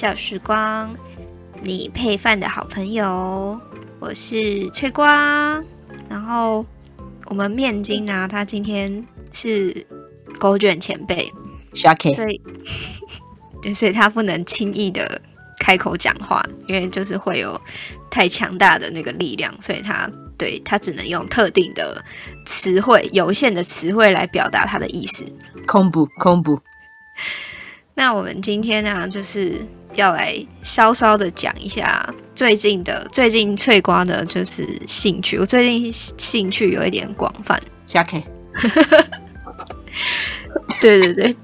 小时光，你配饭的好朋友，我是翠瓜。然后我们面筋呢、啊，他今天是狗卷前辈所以，就是他不能轻易的开口讲话，因为就是会有太强大的那个力量，所以他对他只能用特定的词汇、有限的词汇来表达他的意思。恐怖，恐怖。那我们今天呢、啊，就是要来稍稍的讲一下最近的最近翠瓜的，就是兴趣。我最近兴趣有一点广泛。下 K。对对对，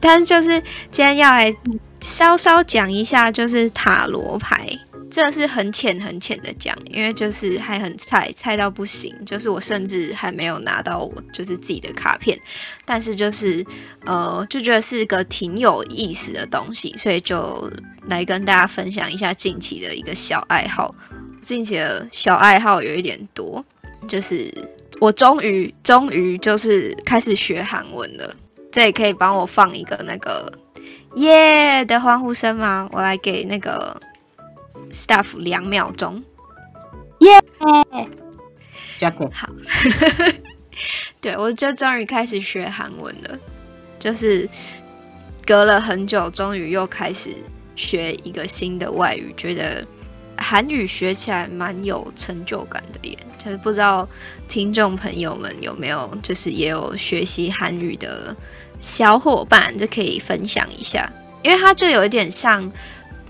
但是就是今天要来稍稍讲一下，就是塔罗牌。这是很浅很浅的讲，因为就是还很菜，菜到不行。就是我甚至还没有拿到我就是自己的卡片，但是就是呃就觉得是个挺有意思的东西，所以就来跟大家分享一下近期的一个小爱好。近期的小爱好有一点多，就是我终于终于就是开始学韩文了。这也可以帮我放一个那个耶、的欢呼声吗？我来给那个。Staff 两秒钟，耶！好，对，我就终于开始学韩文了，就是隔了很久，终于又开始学一个新的外语，觉得韩语学起来蛮有成就感的耶。就是不知道听众朋友们有没有，就是也有学习韩语的小伙伴，就可以分享一下，因为它就有一点像。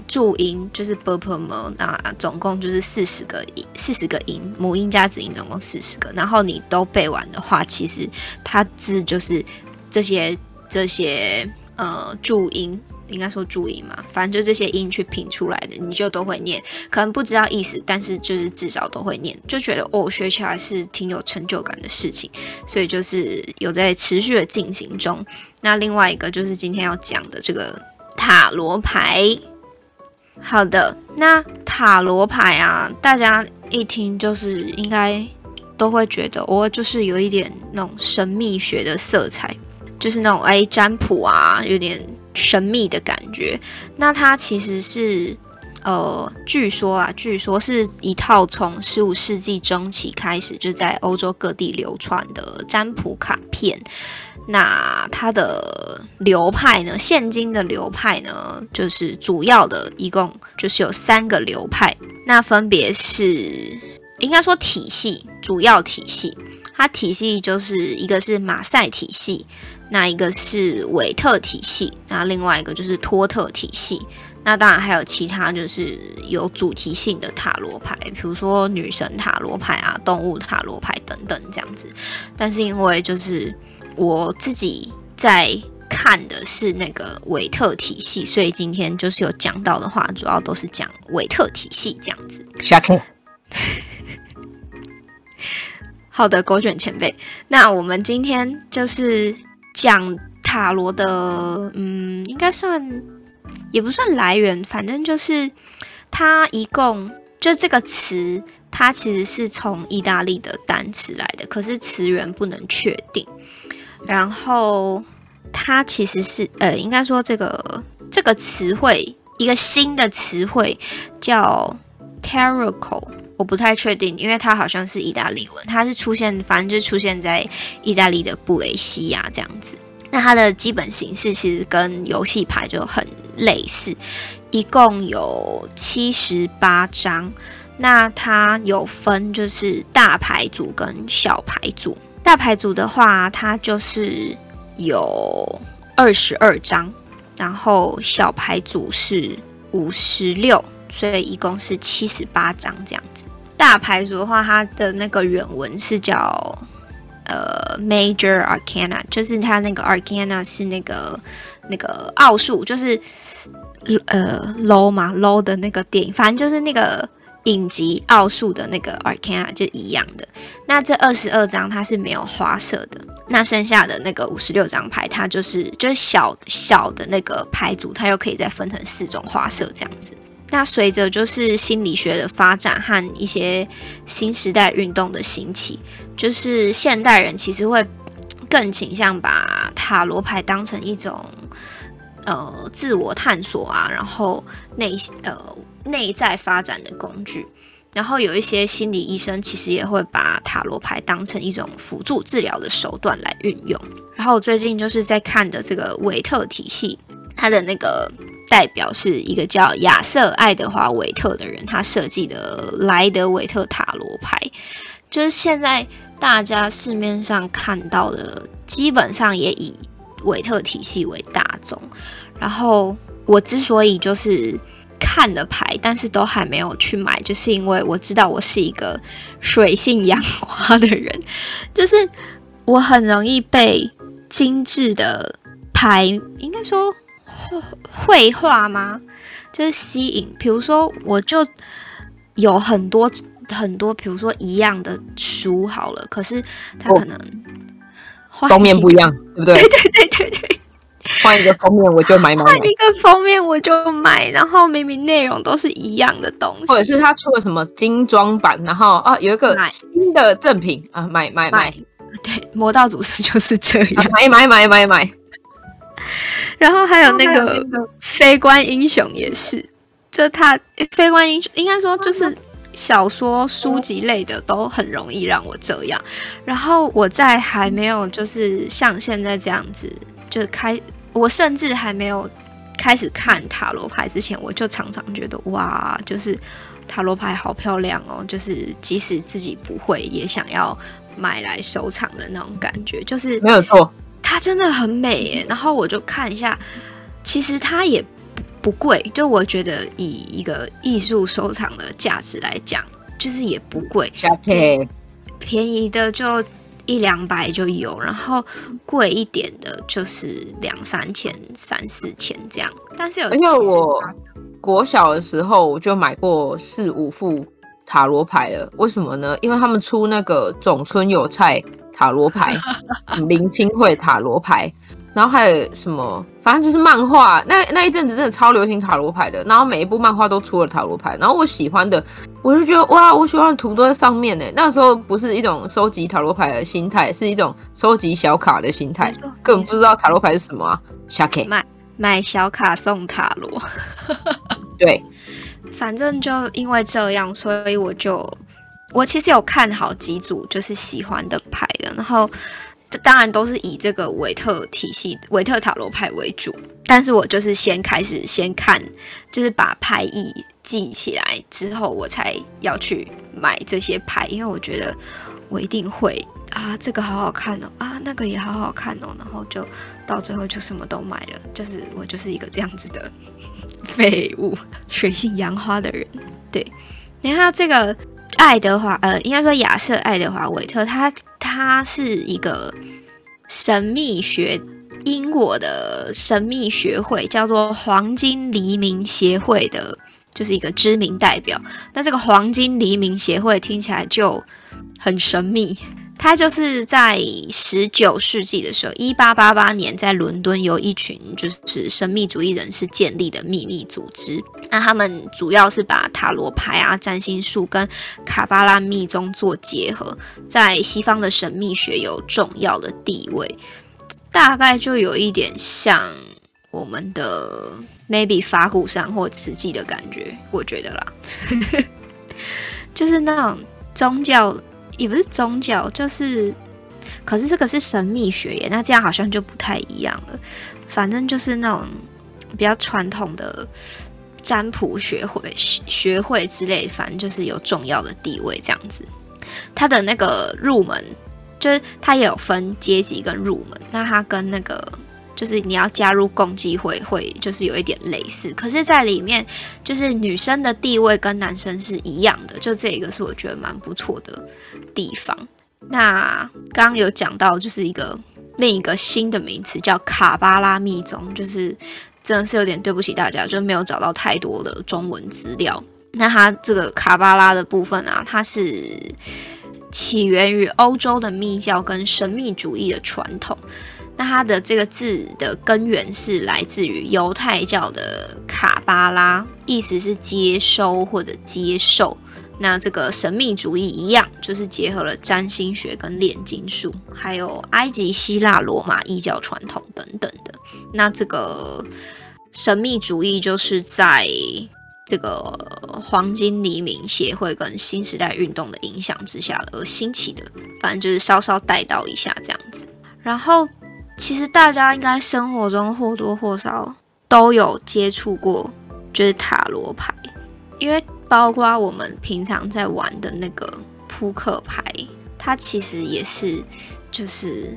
注音就是 b p m，那总共就是四十个音，四十个音，母音加子音总共四十个。然后你都背完的话，其实它字就是这些这些呃注音，应该说注音嘛，反正就这些音去拼出来的，你就都会念。可能不知道意思，但是就是至少都会念，就觉得哦，学起来是挺有成就感的事情。所以就是有在持续的进行中。那另外一个就是今天要讲的这个塔罗牌。好的，那塔罗牌啊，大家一听就是应该都会觉得，我就是有一点那种神秘学的色彩，就是那种哎占卜啊，有点神秘的感觉。那它其实是呃，据说啊，据说是一套从十五世纪中期开始就在欧洲各地流传的占卜卡片。那它的流派呢？现今的流派呢，就是主要的，一共就是有三个流派。那分别是，应该说体系，主要体系，它体系就是一个是马赛体系，那一个是韦特体系，那另外一个就是托特体系。那当然还有其他，就是有主题性的塔罗牌，比如说女神塔罗牌啊、动物塔罗牌等等这样子。但是因为就是。我自己在看的是那个韦特体系，所以今天就是有讲到的话，主要都是讲韦特体系这样子。下课。好的，狗卷前辈，那我们今天就是讲塔罗的，嗯，应该算也不算来源，反正就是它一共就这个词，它其实是从意大利的单词来的，可是词源不能确定。然后它其实是呃，应该说这个这个词汇一个新的词汇叫 Tarot，我不太确定，因为它好像是意大利文，它是出现，反正就出现在意大利的布雷西亚这样子。那它的基本形式其实跟游戏牌就很类似，一共有七十八张。那它有分就是大牌组跟小牌组。大牌组的话，它就是有二十二张，然后小牌组是五十六，所以一共是七十八张这样子。大牌组的话，它的那个原文是叫呃 Major Arcana，就是它那个 Arcana 是那个那个奥数，就是呃 Low 嘛 Low 的那个电影，反正就是那个。影集奥数的那个 Arcana 就一样的，那这二十二张它是没有花色的，那剩下的那个五十六张牌，它就是就是小小的那个牌组，它又可以再分成四种花色这样子。那随着就是心理学的发展和一些新时代运动的兴起，就是现代人其实会更倾向把塔罗牌当成一种呃自我探索啊，然后内呃内在发展的工具。然后有一些心理医生其实也会把塔罗牌当成一种辅助治疗的手段来运用。然后我最近就是在看的这个维特体系，它的那个代表是一个叫亚瑟·爱德华·维特的人，他设计的莱德维特塔罗牌，就是现在大家市面上看到的，基本上也以维特体系为大宗。然后我之所以就是。看的牌，但是都还没有去买，就是因为我知道我是一个水性杨花的人，就是我很容易被精致的牌，应该说绘画吗？就是吸引。比如说，我就有很多很多，比如说一样的书好了，可是它可能封面不一样，对不对？对对对对对。换一个封面我就买买买，换一个封面我就买，然后明明内容都是一样的东西，或者是他出了什么精装版，然后啊有一个新的赠品啊买买买，对，魔道祖师就是这样，啊、买买买买买，然后还有那个非官英雄也是，就他非官英雄应该说就是小说书籍类的都很容易让我这样，然后我在还没有就是像现在这样子。就开，我甚至还没有开始看塔罗牌之前，我就常常觉得哇，就是塔罗牌好漂亮哦，就是即使自己不会，也想要买来收藏的那种感觉，就是没有错，它真的很美耶。然后我就看一下，其实它也不贵，就我觉得以一个艺术收藏的价值来讲，就是也不贵.便宜的就。一两百就有，然后贵一点的就是两三千、三四千这样。但是有，因为我国小的时候我就买过四五副塔罗牌了。为什么呢？因为他们出那个总村有菜塔罗牌、林清慧塔罗牌。然后还有什么？反正就是漫画，那那一阵子真的超流行塔罗牌的。然后每一部漫画都出了塔罗牌。然后我喜欢的，我就觉得哇，我喜欢的图都在上面呢。那时候不是一种收集塔罗牌的心态，是一种收集小卡的心态，根本不知道塔罗牌是什么啊。小 K 买买小卡送塔罗，对，反正就因为这样，所以我就我其实有看好几组就是喜欢的牌的，然后。当然都是以这个维特体系、维特塔罗牌为主，但是我就是先开始先看，就是把牌意记起来之后，我才要去买这些牌，因为我觉得我一定会啊，这个好好看哦，啊，那个也好好看哦，然后就到最后就什么都买了，就是我就是一个这样子的 废物，水性杨花的人。对，你看这个爱德华，呃，应该说亚瑟·爱德华·维特，他。他是一个神秘学，英国的神秘学会叫做黄金黎明协会的，就是一个知名代表。那这个黄金黎明协会听起来就很神秘。它就是在十九世纪的时候，一八八八年，在伦敦由一群就是神秘主义人士建立的秘密组织。那他们主要是把塔罗牌啊、占星术跟卡巴拉密宗做结合，在西方的神秘学有重要的地位。大概就有一点像我们的 maybe 法鼓山或慈济的感觉，我觉得啦，就是那种宗教。也不是宗教，就是，可是这个是神秘学耶，那这样好像就不太一样了。反正就是那种比较传统的占卜学会、学会之类，反正就是有重要的地位这样子。他的那个入门，就是他也有分阶级跟入门，那他跟那个。就是你要加入共济会，会就是有一点类似，可是，在里面就是女生的地位跟男生是一样的，就这个是我觉得蛮不错的地方。那刚刚有讲到，就是一个另一个新的名词叫卡巴拉密宗，就是真的是有点对不起大家，就没有找到太多的中文资料。那它这个卡巴拉的部分啊，它是起源于欧洲的密教跟神秘主义的传统。那它的这个字的根源是来自于犹太教的卡巴拉，意思是接收或者接受。那这个神秘主义一样，就是结合了占星学跟炼金术，还有埃及、希腊、罗马异教传统等等的。那这个神秘主义就是在这个黄金黎明协会跟新时代运动的影响之下而兴起的。反正就是稍稍带到一下这样子。然后，其实大家应该生活中或多或少都有接触过，就是塔罗牌，因为。包括我们平常在玩的那个扑克牌，它其实也是就是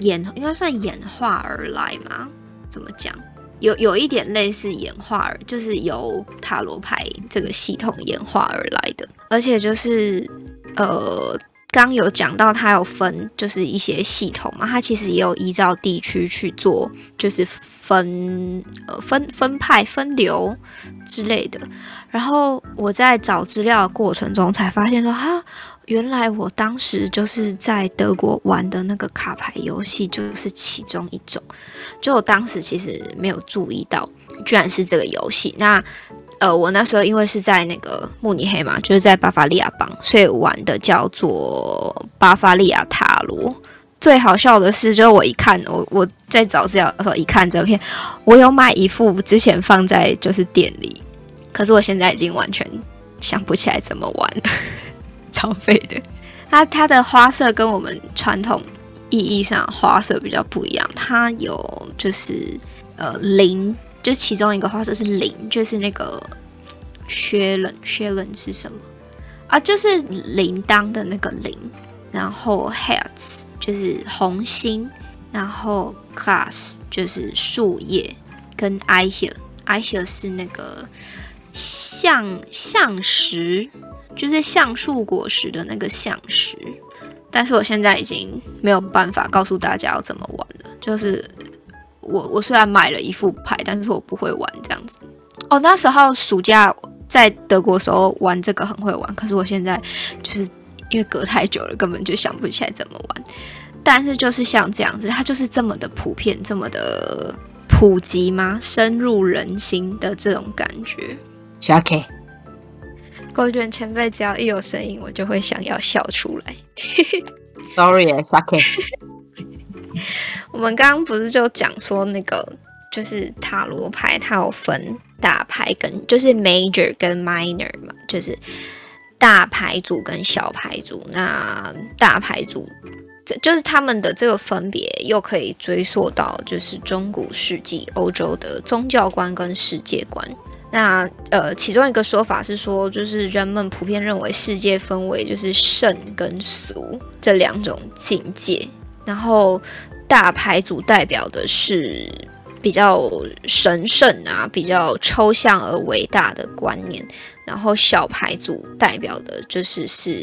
演，应该算演化而来嘛？怎么讲？有有一点类似演化而，就是由塔罗牌这个系统演化而来的，而且就是呃。刚有讲到，它有分就是一些系统嘛，它其实也有依照地区去做，就是分呃分分派分流之类的。然后我在找资料的过程中才发现说，哈，原来我当时就是在德国玩的那个卡牌游戏就是其中一种，就我当时其实没有注意到，居然是这个游戏。那呃，我那时候因为是在那个慕尼黑嘛，就是在巴伐利亚邦，所以玩的叫做巴伐利亚塔罗。最好笑的是，就是我一看，我我在找资料的时候一看这片，我有买一副之前放在就是店里，可是我现在已经完全想不起来怎么玩，超废的。它它的花色跟我们传统意义上花色比较不一样，它有就是呃零。就其中一个花色是铃，就是那个薛冷，薛冷是什么啊？就是铃铛的那个铃。然后 Herz 就是红心，然后 Gras 就是树叶，跟 Eiche，Eiche 是那个橡橡实，就是橡树果实的那个橡实。但是我现在已经没有办法告诉大家要怎么玩了，就是。我我虽然买了一副牌，但是我不会玩这样子。哦，那时候暑假在德国的时候玩这个很会玩，可是我现在就是因为隔太久了，根本就想不起来怎么玩。但是就是像这样子，它就是这么的普遍，这么的普及吗？深入人心的这种感觉。小 K，狗卷前辈只要一有声音，我就会想要笑出来。Sorry，小 K。我们刚刚不是就讲说那个就是塔罗牌，它有分大牌跟就是 major 跟 minor 嘛，就是大牌组跟小牌组。那大牌组这就是他们的这个分别，又可以追溯到就是中古世纪欧洲的宗教观跟世界观。那呃，其中一个说法是说，就是人们普遍认为世界分为就是圣跟俗这两种境界。然后大牌组代表的是比较神圣啊，比较抽象而伟大的观念。然后小牌组代表的就是是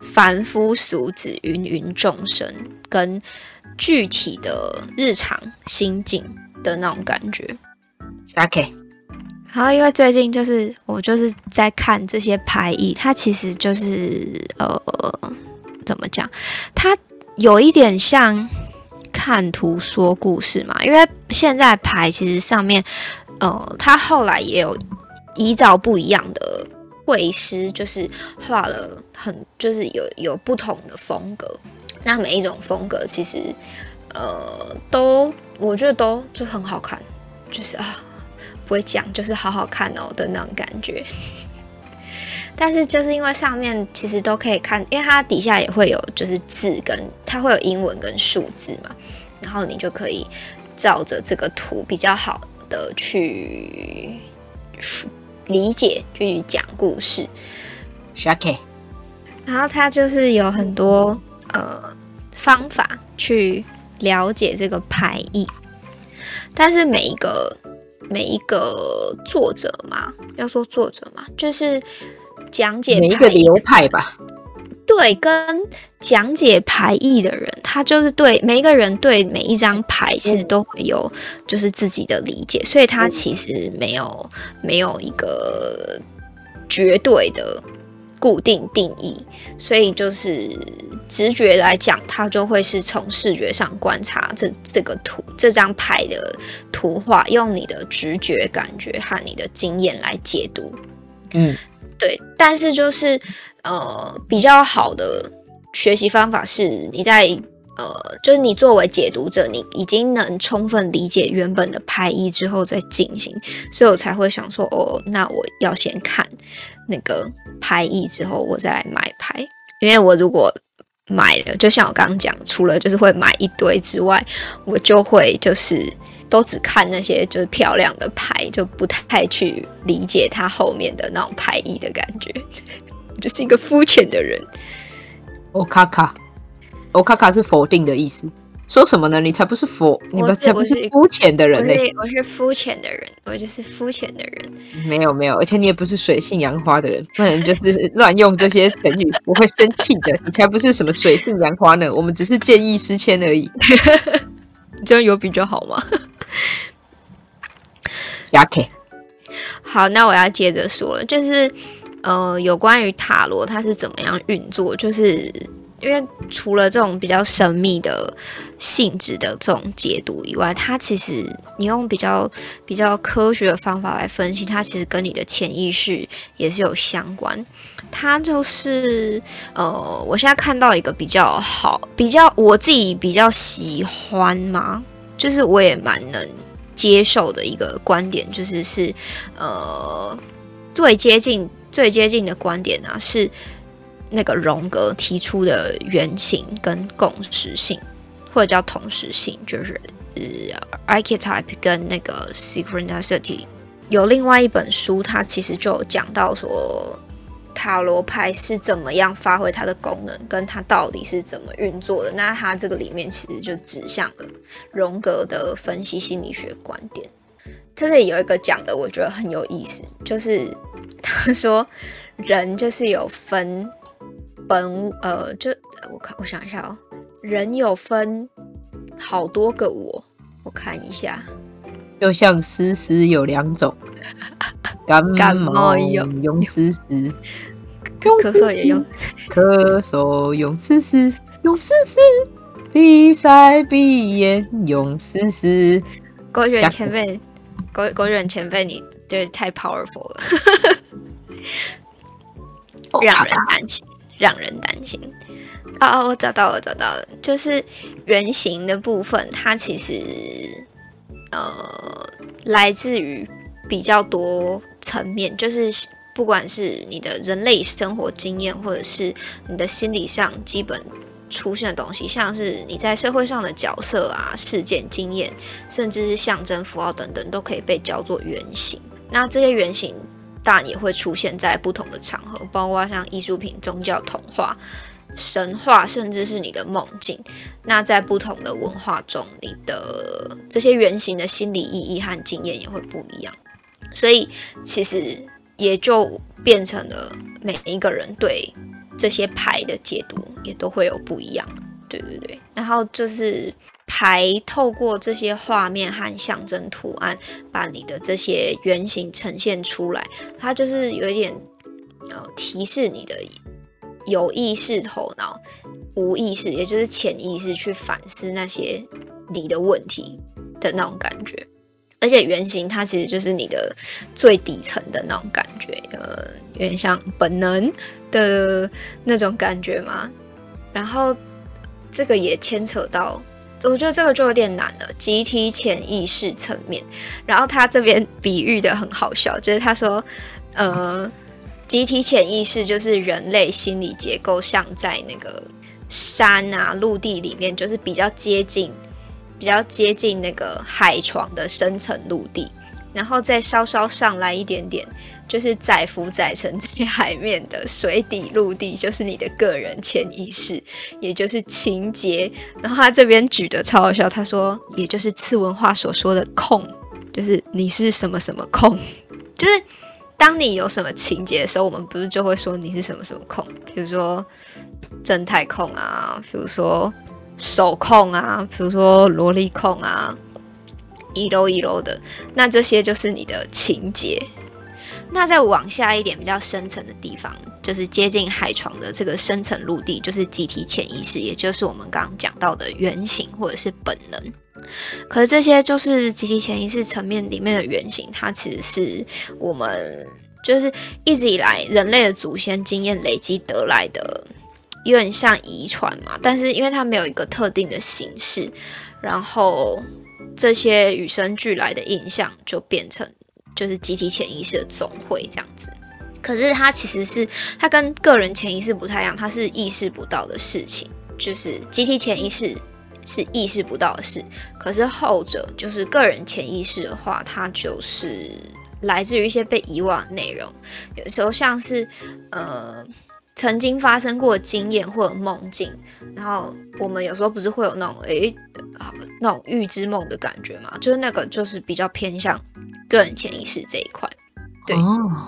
凡夫俗子、芸芸众生跟具体的日常心境的那种感觉。OK，好，因为最近就是我就是在看这些牌意，它其实就是呃，怎么讲，它。有一点像看图说故事嘛，因为现在牌其实上面，呃，他后来也有依照不一样的绘师，就是画了很，就是有有不同的风格。那每一种风格其实，呃，都我觉得都就很好看，就是啊，不会讲，就是好好看哦的那种感觉。但是就是因为上面其实都可以看，因为它底下也会有就是字跟它会有英文跟数字嘛，然后你就可以照着这个图比较好的去理解，去讲故事。Shake，然后它就是有很多呃方法去了解这个牌意，但是每一个每一个作者嘛，要说作者嘛，就是。讲解每一个流派吧，对，跟讲解牌意的人，他就是对每一个人对每一张牌其实都会有就是自己的理解，所以他其实没有没有一个绝对的固定定义，所以就是直觉来讲，他就会是从视觉上观察这这个图这张牌的图画，用你的直觉感觉和你的经验来解读，嗯。对，但是就是呃，比较好的学习方法是你在呃，就是你作为解读者，你已经能充分理解原本的拍意之后再进行，所以我才会想说，哦，那我要先看那个拍意之后，我再来买牌，因为我如果买了，就像我刚刚讲，除了就是会买一堆之外，我就会就是都只看那些就是漂亮的牌，就不太去理解它后面的那种牌意的感觉，就是一个肤浅的人。哦，卡卡，哦，卡卡是否定的意思。说什么呢？你才不是佛，你们才不是肤浅的人类。我是肤浅的人，我就是肤浅的人。没有没有，而且你也不是水性杨花的人，不能就是乱用这些成语，我会生气的。你才不是什么水性杨花呢，我们只是见异思迁而已。这样有比较好吗？亚 K，好，那我要接着说，就是呃，有关于塔罗它是怎么样运作，就是。因为除了这种比较神秘的性质的这种解读以外，它其实你用比较比较科学的方法来分析，它其实跟你的潜意识也是有相关。它就是呃，我现在看到一个比较好、比较我自己比较喜欢嘛，就是我也蛮能接受的一个观点，就是是呃最接近最接近的观点啊是。那个荣格提出的原型跟共识性，或者叫同时性，就是呃，archetype 跟那个 synchronicity。有另外一本书，它其实就讲到说，塔罗牌是怎么样发挥它的功能，跟它到底是怎么运作的。那它这个里面其实就指向了荣格的分析心理学观点。这里有一个讲的，我觉得很有意思，就是他说人就是有分。本呃，就我看，我想一下哦，人有分好多个我，我看一下，就像思思有两种，感冒用用试试，咳嗽也用咳嗽用试试，用思思，鼻塞闭眼用思思，狗远前辈，狗狗远前辈，你对太 powerful 了，让人担心。让人担心。啊、哦！我找到了，找到了，就是原型的部分，它其实呃来自于比较多层面，就是不管是你的人类生活经验，或者是你的心理上基本出现的东西，像是你在社会上的角色啊、事件经验，甚至是象征符号等等，都可以被叫做原型。那这些原型。当然也会出现在不同的场合，包括像艺术品、宗教、童话、神话，甚至是你的梦境。那在不同的文化中，你的这些原型的心理意义和经验也会不一样。所以，其实也就变成了每一个人对这些牌的解读也都会有不一样。对对对，然后就是。牌透过这些画面和象征图案，把你的这些原型呈现出来。它就是有一点呃提示你的有意识头脑、无意识，也就是潜意识去反思那些你的问题的那种感觉。而且原型它其实就是你的最底层的那种感觉，呃，有点像本能的那种感觉嘛。然后这个也牵扯到。我觉得这个就有点难了，集体潜意识层面。然后他这边比喻的很好笑，就是他说，呃，集体潜意识就是人类心理结构像在那个山啊、陆地里面，就是比较接近、比较接近那个海床的深层陆地，然后再稍稍上来一点点。就是载浮载沉在 海面的水底陆地，就是你的个人潜意识，也就是情节。然后他这边举的超好笑，他说，也就是次文化所说的控，就是你是什么什么控，就是当你有什么情节的时候，我们不是就会说你是什么什么控，比如说正太控啊，比如说手控啊，比如说萝莉控啊，一楼一楼的，那这些就是你的情节。那再往下一点，比较深层的地方，就是接近海床的这个深层陆地，就是集体潜意识，也就是我们刚刚讲到的原型或者是本能。可是这些就是集体潜意识层面里面的原型，它其实是我们就是一直以来人类的祖先经验累积得来的，有点像遗传嘛。但是因为它没有一个特定的形式，然后这些与生俱来的印象就变成就是集体潜意识的总汇这样子。可是它其实是它跟个人潜意识不太一样，它是意识不到的事情，就是集体潜意识是意识不到的事。可是后者就是个人潜意识的话，它就是来自于一些被遗忘的内容，有时候像是呃曾经发生过经验或者梦境，然后我们有时候不是会有那种诶那种预知梦的感觉嘛，就是那个就是比较偏向个人潜意识这一块，对。哦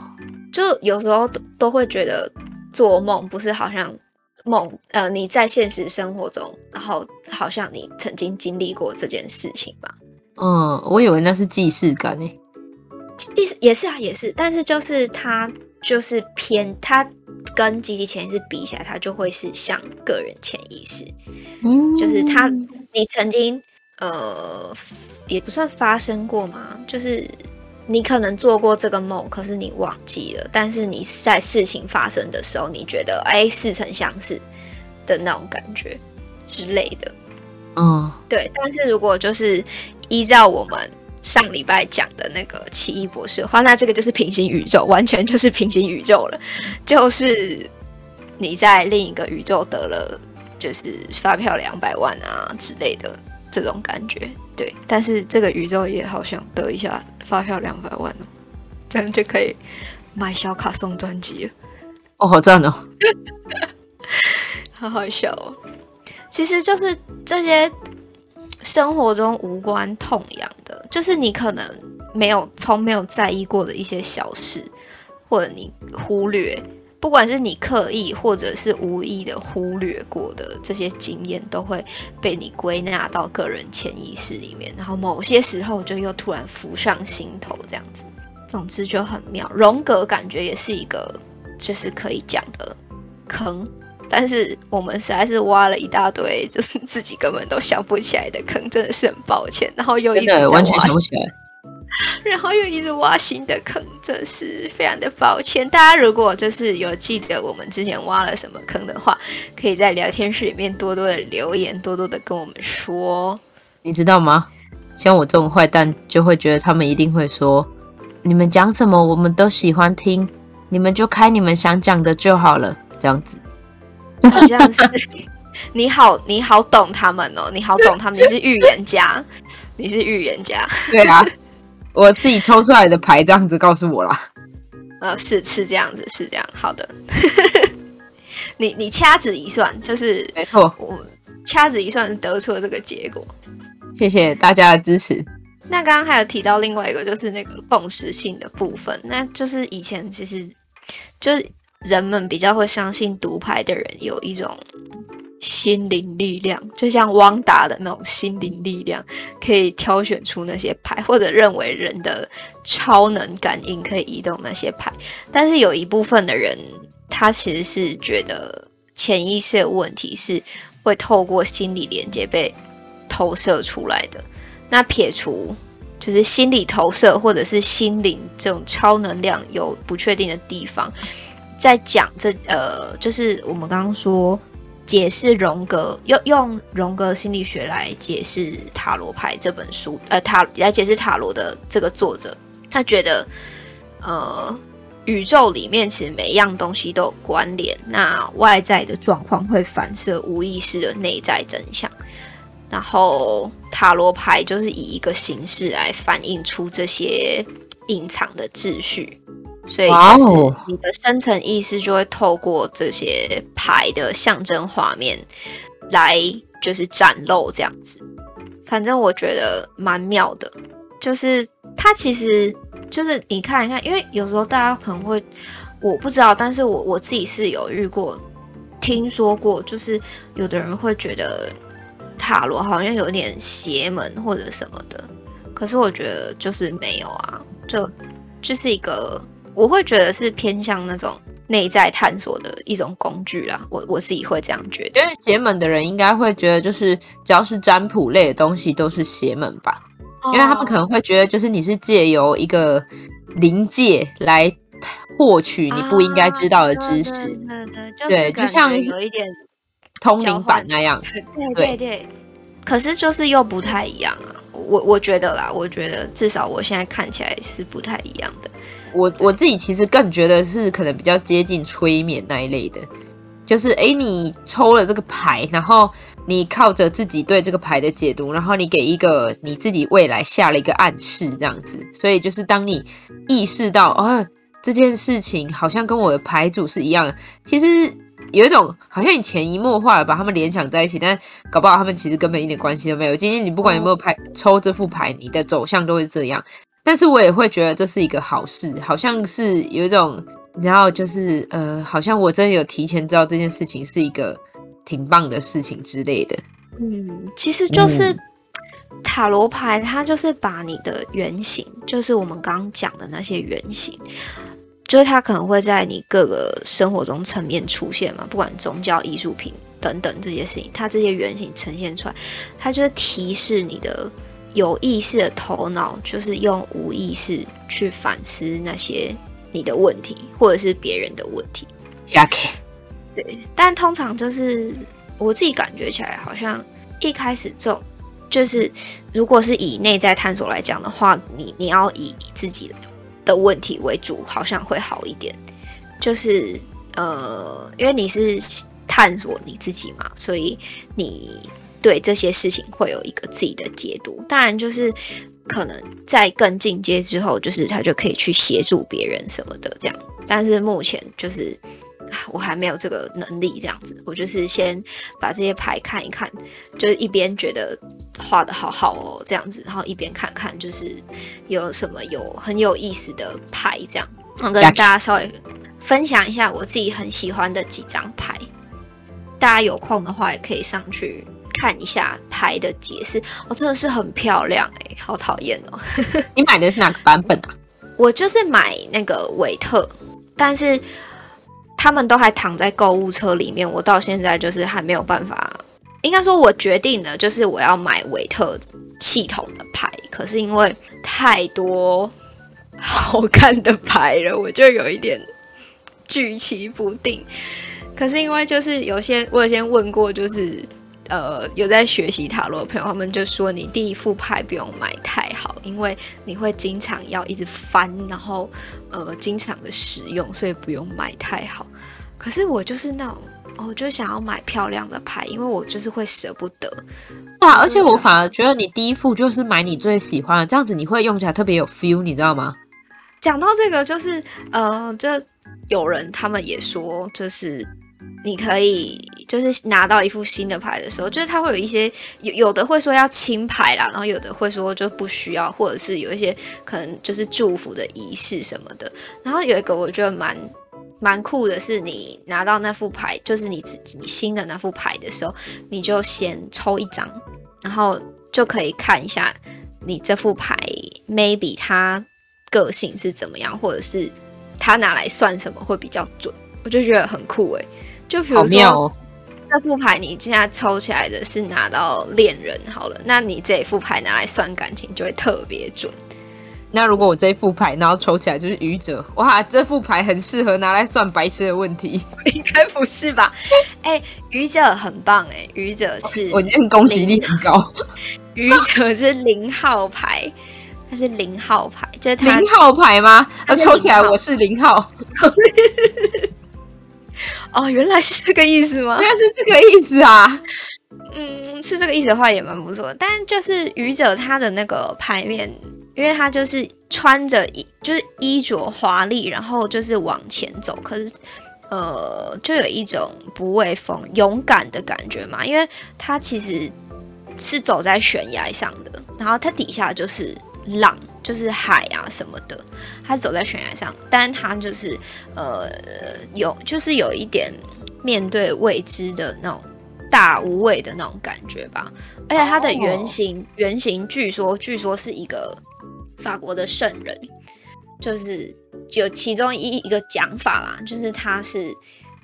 就有时候都都会觉得做梦不是好像梦，呃，你在现实生活中，然后好像你曾经经历过这件事情吧？嗯，我以为那是既视感呢，既也是啊，也是，但是就是它就是偏，它跟集体潜意识比起来，它就会是像个人潜意识，嗯，就是它你曾经呃也不算发生过嘛，就是。你可能做过这个梦，可是你忘记了。但是你在事情发生的时候，你觉得哎，似曾相识的那种感觉之类的。嗯，对。但是如果就是依照我们上礼拜讲的那个奇异博士的话，那这个就是平行宇宙，完全就是平行宇宙了。就是你在另一个宇宙得了，就是发票两百万啊之类的这种感觉。对，但是这个宇宙也好想得一下发票两百万哦，这样就可以买小卡送专辑了。哦，好赞哦，好好笑哦。其实就是这些生活中无关痛痒的，就是你可能没有从没有在意过的一些小事，或者你忽略。不管是你刻意或者是无意的忽略过的这些经验，都会被你归纳到个人潜意识里面，然后某些时候就又突然浮上心头，这样子。总之就很妙。荣格感觉也是一个就是可以讲的坑，但是我们实在是挖了一大堆，就是自己根本都想不起来的坑，真的是很抱歉。然后又一直完全想不起来。然后又一直挖新的坑，真是非常的抱歉。大家如果就是有记得我们之前挖了什么坑的话，可以在聊天室里面多多的留言，多多的跟我们说。你知道吗？像我这种坏蛋，就会觉得他们一定会说，你们讲什么我们都喜欢听，你们就开你们想讲的就好了，这样子。好像是 你好，你好懂他们哦，你好懂他们，你是预言家，你是预言家，对啊。我自己抽出来的牌这样子告诉我啦。呃，是是这样子，是这样。好的，你你掐指一算，就是没错，我掐指一算得出了这个结果。谢谢大家的支持。那刚刚还有提到另外一个，就是那个共识性的部分，那就是以前其实就是人们比较会相信读牌的人有一种。心灵力量，就像汪达的那种心灵力量，可以挑选出那些牌，或者认为人的超能感应可以移动那些牌。但是有一部分的人，他其实是觉得潜意识的问题是会透过心理连接被投射出来的。那撇除就是心理投射或者是心灵这种超能量有不确定的地方，在讲这呃，就是我们刚刚说。解释荣格，用用荣格心理学来解释塔罗牌这本书，呃，塔来解释塔罗的这个作者，他觉得，呃，宇宙里面其实每一样东西都有关联，那外在的状况会反射无意识的内在真相，然后塔罗牌就是以一个形式来反映出这些隐藏的秩序。所以就是你的深层意识就会透过这些牌的象征画面来就是展露这样子。反正我觉得蛮妙的，就是它其实就是你看一看，因为有时候大家可能会我不知道，但是我我自己是有遇过、听说过，就是有的人会觉得塔罗好像有点邪门或者什么的，可是我觉得就是没有啊，就就是一个。我会觉得是偏向那种内在探索的一种工具啦，我我自己会这样觉得。因为邪门的人应该会觉得，就是只要是占卜类的东西都是邪门吧？因为他们可能会觉得，就是你是借由一个灵界来获取你不应该知道的知识。对对对，对，就像有一点通灵版那样。对对对，可是就是又不太一样啊。我我觉得啦，我觉得至少我现在看起来是不太一样的。我我自己其实更觉得是可能比较接近催眠那一类的，就是哎，你抽了这个牌，然后你靠着自己对这个牌的解读，然后你给一个你自己未来下了一个暗示，这样子。所以就是当你意识到哦，这件事情好像跟我的牌组是一样的，其实有一种好像你潜移默化的把他们联想在一起，但搞不好他们其实根本一点关系都没有。今天你不管有没有牌抽这副牌，你的走向都是这样。但是我也会觉得这是一个好事，好像是有一种，然后就是呃，好像我真的有提前知道这件事情是一个挺棒的事情之类的。嗯，其实就是塔罗牌，它就是把你的原型，就是我们刚讲的那些原型，就是它可能会在你各个生活中层面出现嘛，不管宗教、艺术品等等这些事情，它这些原型呈现出来，它就是提示你的。有意识的头脑就是用无意识去反思那些你的问题，或者是别人的问题。OK，对，但通常就是我自己感觉起来，好像一开始这种就是，如果是以内在探索来讲的话，你你要以自己的问题为主，好像会好一点。就是呃，因为你是探索你自己嘛，所以你。对这些事情会有一个自己的解读，当然就是可能在更进阶之后，就是他就可以去协助别人什么的这样。但是目前就是我还没有这个能力这样子，我就是先把这些牌看一看，就是一边觉得画的好好哦这样子，然后一边看看就是有什么有很有意思的牌这样，我跟大家稍微分享一下我自己很喜欢的几张牌，大家有空的话也可以上去。看一下牌的解释，我、哦、真的是很漂亮哎、欸，好讨厌哦！你买的是哪个版本啊？我就是买那个维特，但是他们都还躺在购物车里面，我到现在就是还没有办法。应该说，我决定的，就是我要买维特系统的牌，可是因为太多好看的牌了，我就有一点举棋不定。可是因为就是有些我有先问过，就是。呃，有在学习塔罗的朋友，他们就说你第一副牌不用买太好，因为你会经常要一直翻，然后呃，经常的使用，所以不用买太好。可是我就是那种，我就想要买漂亮的牌，因为我就是会舍不得。对啊，而且我反而觉得你第一副就是买你最喜欢的，这样子你会用起来特别有 feel，你知道吗？讲到这个，就是呃，就有人他们也说，就是。你可以就是拿到一副新的牌的时候，就是它会有一些有有的会说要清牌啦，然后有的会说就不需要，或者是有一些可能就是祝福的仪式什么的。然后有一个我觉得蛮蛮酷的是，你拿到那副牌，就是你自己新的那副牌的时候，你就先抽一张，然后就可以看一下你这副牌 maybe 它个性是怎么样，或者是它拿来算什么会比较准。我就觉得很酷哎。就比如说，哦、这副牌你现在抽起来的是拿到恋人好了，那你这一副牌拿来算感情就会特别准。那如果我这一副牌然后抽起来就是愚者，哇，这副牌很适合拿来算白痴的问题。应该不是吧？哎、欸，愚者很棒哎、欸，愚者是我今天攻击力很高。愚者是零号牌，它是零号牌，就是它零号牌吗？那抽起来我是零号。哦，原来是这个意思吗？原来是这个意思啊。嗯，是这个意思的话也蛮不错。但就是愚者他的那个牌面，因为他就是穿着衣，就是衣着华丽，然后就是往前走，可是呃，就有一种不畏风、勇敢的感觉嘛。因为他其实是走在悬崖上的，然后他底下就是浪。就是海啊什么的，他走在悬崖上，但他就是呃有就是有一点面对未知的那种大无畏的那种感觉吧。而且他的原型、oh. 原型据说据说是一个法国的圣人，就是有其中一一个讲法啦，就是他是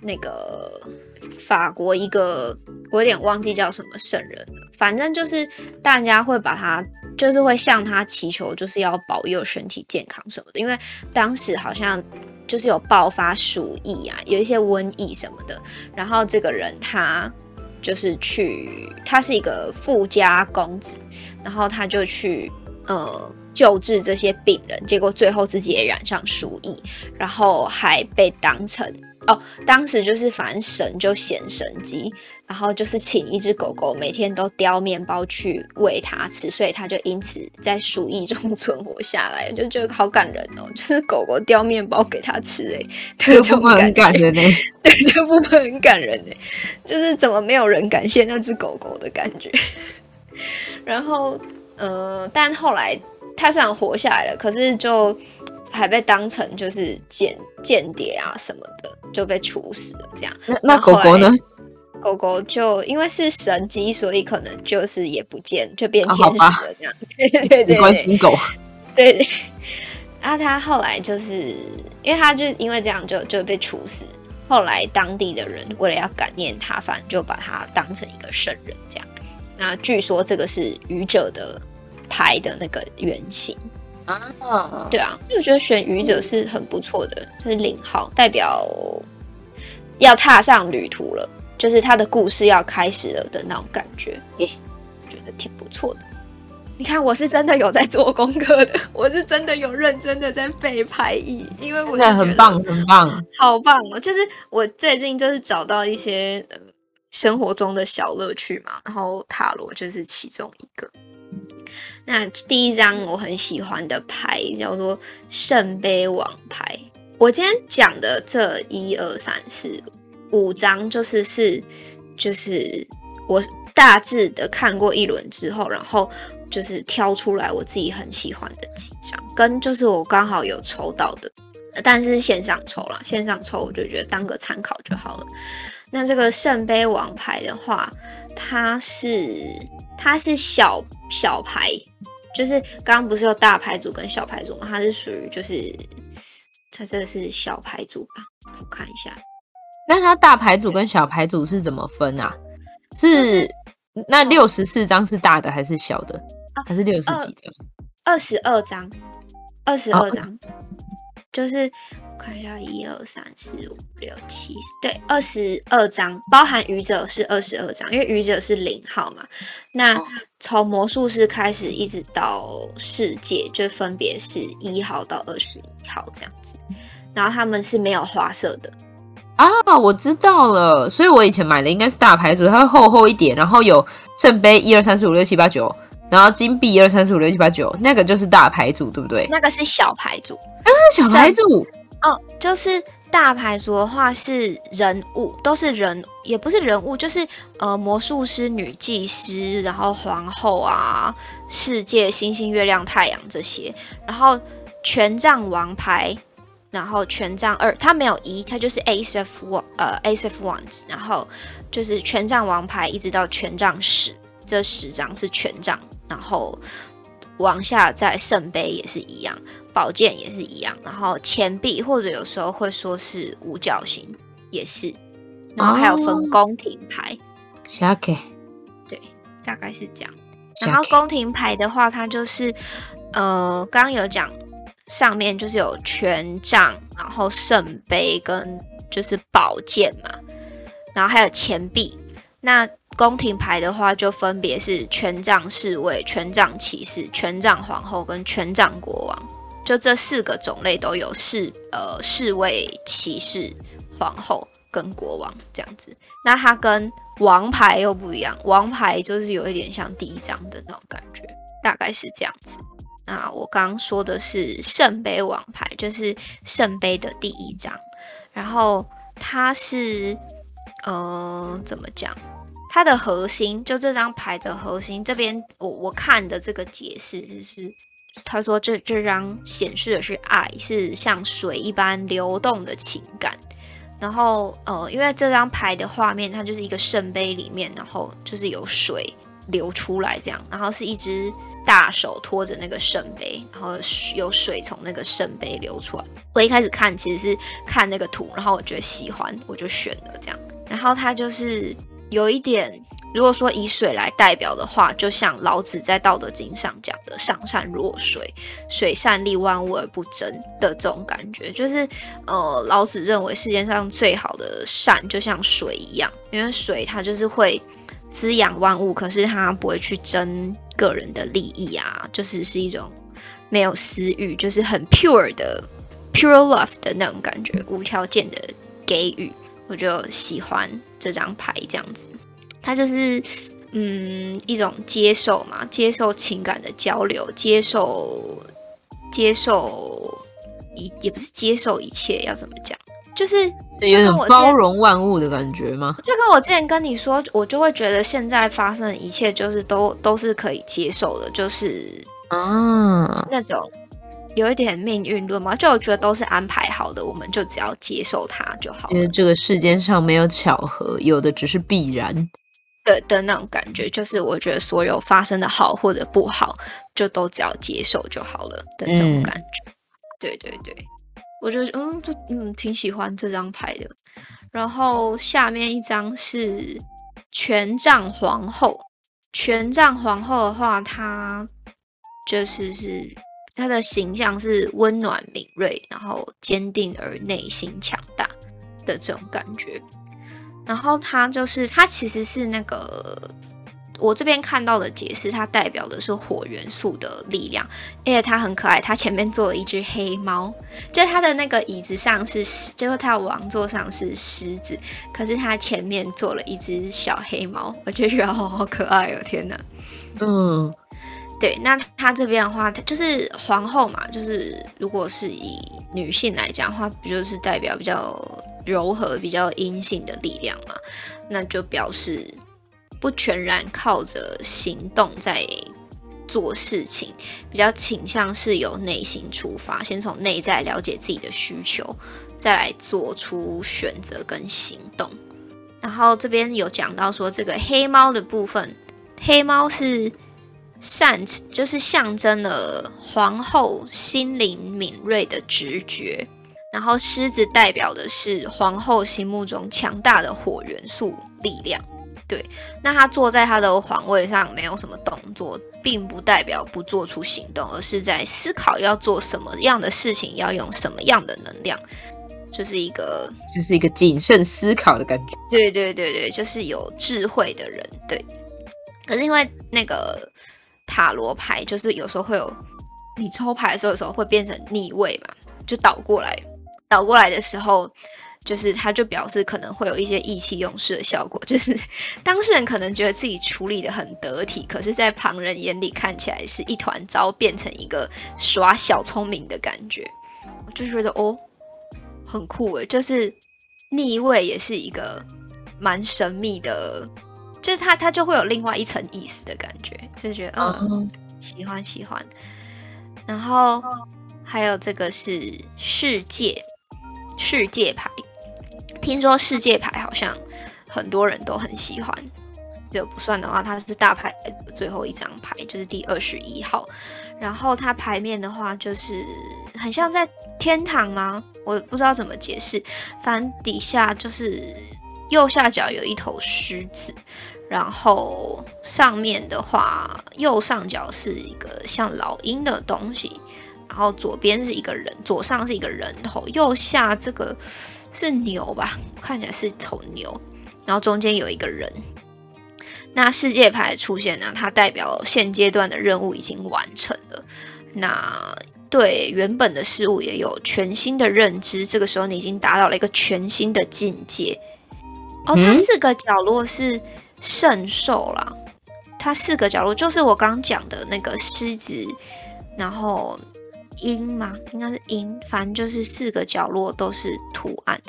那个法国一个我有点忘记叫什么圣人了，反正就是大家会把他。就是会向他祈求，就是要保佑身体健康什么的。因为当时好像就是有爆发鼠疫啊，有一些瘟疫什么的。然后这个人他就是去，他是一个富家公子，然后他就去呃救治这些病人，结果最后自己也染上鼠疫，然后还被当成。哦，当时就是反正神就显神迹，然后就是请一只狗狗每天都叼面包去喂它吃，所以它就因此在鼠疫中存活下来，就觉得好感人哦，就是狗狗叼面包给它吃，哎，这部分很感人呢，对，这部分很感人呢，就是怎么没有人感谢那只狗狗的感觉。然后，呃，但后来它虽然活下来了，可是就。还被当成就是间间谍啊什么的，就被处死了。这样，那，那狗狗呢？狗狗就因为是神机，所以可能就是也不见，就变天使了。这样，对对对对，关心狗。对对。然 后他后来就是因为他就因为这样就就被处死。后来当地的人为了要感念他，反正就把他当成一个圣人。这样，那据说这个是愚者的牌的那个原型。啊，对啊，因为我觉得选愚者是很不错的，就是领号代表要踏上旅途了，就是他的故事要开始了的那种感觉，耶，觉得挺不错的。你看，我是真的有在做功课的，我是真的有认真的在背牌意，因为我觉得很棒，很棒，好棒哦！就是我最近就是找到一些呃生活中的小乐趣嘛，然后塔罗就是其中一个。那第一张我很喜欢的牌叫做圣杯王牌。我今天讲的这一二三四五张，就是是就是我大致的看过一轮之后，然后就是挑出来我自己很喜欢的几张，跟就是我刚好有抽到的，但是线上抽啦，线上抽我就觉得当个参考就好了。那这个圣杯王牌的话，它是它是小小牌。就是刚刚不是有大牌组跟小牌组吗？它是属于就是它这个是小牌组吧？我看一下。那它大牌组跟小牌组是怎么分啊？是、就是、那六十四张是大的还是小的？啊、还是六十几张？二十二张，二十二张，就是。看一下，一二三四五六七，对，二十二张，包含愚者是二十二张，因为愚者是零号嘛。那从魔术师开始一直到世界，就分别是一号到二十一号这样子。然后他们是没有花色的啊，我知道了。所以我以前买的应该是大牌组，它会厚厚一点，然后有圣杯一二三四五六七八九，然后金币一二三四五六七八九，那个就是大牌组，对不对？那个是小牌组，那个是小牌组。哦，就是大牌组的话是人物，都是人，也不是人物，就是呃魔术师、女祭司，然后皇后啊、世界、星星、月亮、太阳这些，然后权杖王牌，然后权杖二，它没有一，它就是 Ace of One，呃 Ace of Wands，然后就是权杖王牌一直到权杖十，这十张是权杖，然后往下在圣杯也是一样。宝剑也是一样，然后钱币或者有时候会说是五角星也是，然后还有分宫廷牌。小 K，对，大概是这样。然后宫廷牌的话，它就是呃，刚刚有讲上面就是有权杖，然后圣杯跟就是宝剑嘛，然后还有钱币。那宫廷牌的话，就分别是权杖侍卫、权杖骑士、权杖皇后跟权杖国王。就这四个种类都有侍呃侍卫、骑士、皇后跟国王这样子。那它跟王牌又不一样，王牌就是有一点像第一张的那种感觉，大概是这样子。那我刚刚说的是圣杯王牌，就是圣杯的第一张。然后它是呃怎么讲？它的核心就这张牌的核心这边，我我看的这个解释就是。他说这：“这这张显示的是爱，是像水一般流动的情感。然后，呃，因为这张牌的画面，它就是一个圣杯里面，然后就是有水流出来这样。然后是一只大手托着那个圣杯，然后有水从那个圣杯流出来。我一开始看其实是看那个图，然后我觉得喜欢，我就选了这样。然后它就是有一点如果说以水来代表的话，就像老子在《道德经》上讲的“上善若水，水善利万物而不争”的这种感觉，就是呃，老子认为世界上最好的善就像水一样，因为水它就是会滋养万物，可是他不会去争个人的利益啊，就是是一种没有私欲，就是很 pure 的 pure love 的那种感觉，无条件的给予，我就喜欢这张牌这样子。它就是，嗯，一种接受嘛，接受情感的交流，接受，接受一也不是接受一切，要怎么讲？就是就有点包容万物的感觉吗？就跟我之前跟你说，我就会觉得现在发生的一切，就是都都是可以接受的，就是啊，那种有一点命运论嘛，就我觉得都是安排好的，我们就只要接受它就好了。因为这个世间上没有巧合，有的只是必然。的的那种感觉，就是我觉得所有发生的好或者不好，就都只要接受就好了的这种感觉。嗯、对对对，我觉得嗯，就嗯挺喜欢这张牌的。然后下面一张是权杖皇后，权杖皇后的话，她就是是她的形象是温暖敏锐，然后坚定而内心强大的这种感觉。然后她就是，她其实是那个我这边看到的解释，它代表的是火元素的力量，而且它很可爱，它前面坐了一只黑猫，就它的那个椅子上是，就是它的王座上是狮子，可是它前面坐了一只小黑猫，我觉得好好可爱哦，天哪，嗯，对，那它这边的话，它就是皇后嘛，就是如果是以女性来讲的话，不就是代表比较。柔和比较阴性的力量嘛，那就表示不全然靠着行动在做事情，比较倾向是由内心出发，先从内在了解自己的需求，再来做出选择跟行动。然后这边有讲到说，这个黑猫的部分，黑猫是善，就是象征了皇后心灵敏锐的直觉。然后狮子代表的是皇后心目中强大的火元素力量，对。那他坐在他的皇位上没有什么动作，并不代表不做出行动，而是在思考要做什么样的事情，要用什么样的能量，就是一个就是一个谨慎思考的感觉。对对对对，就是有智慧的人。对。可是因为那个塔罗牌，就是有时候会有你抽牌的时候，有时候会变成逆位嘛，就倒过来。倒过来的时候，就是他就表示可能会有一些意气用事的效果，就是 当事人可能觉得自己处理的很得体，可是，在旁人眼里看起来是一团糟，变成一个耍小聪明的感觉。我就觉得哦，很酷诶，就是逆位也是一个蛮神秘的，就是他他就会有另外一层意思的感觉，就觉得嗯，uh. 喜欢喜欢。然后还有这个是世界。世界牌，听说世界牌好像很多人都很喜欢。就不算的话，它是大牌最后一张牌，就是第二十一号。然后它牌面的话，就是很像在天堂吗？我不知道怎么解释。反正底下就是右下角有一头狮子，然后上面的话，右上角是一个像老鹰的东西。然后左边是一个人，左上是一个人头，右下这个是牛吧？看起来是头牛。然后中间有一个人。那世界牌出现呢？它代表现阶段的任务已经完成了。那对原本的事物也有全新的认知。这个时候你已经达到了一个全新的境界。哦，它四个角落是圣兽啦。它四个角落就是我刚讲的那个狮子，然后。鹰嘛，应该是鹰，反正就是四个角落都是图案。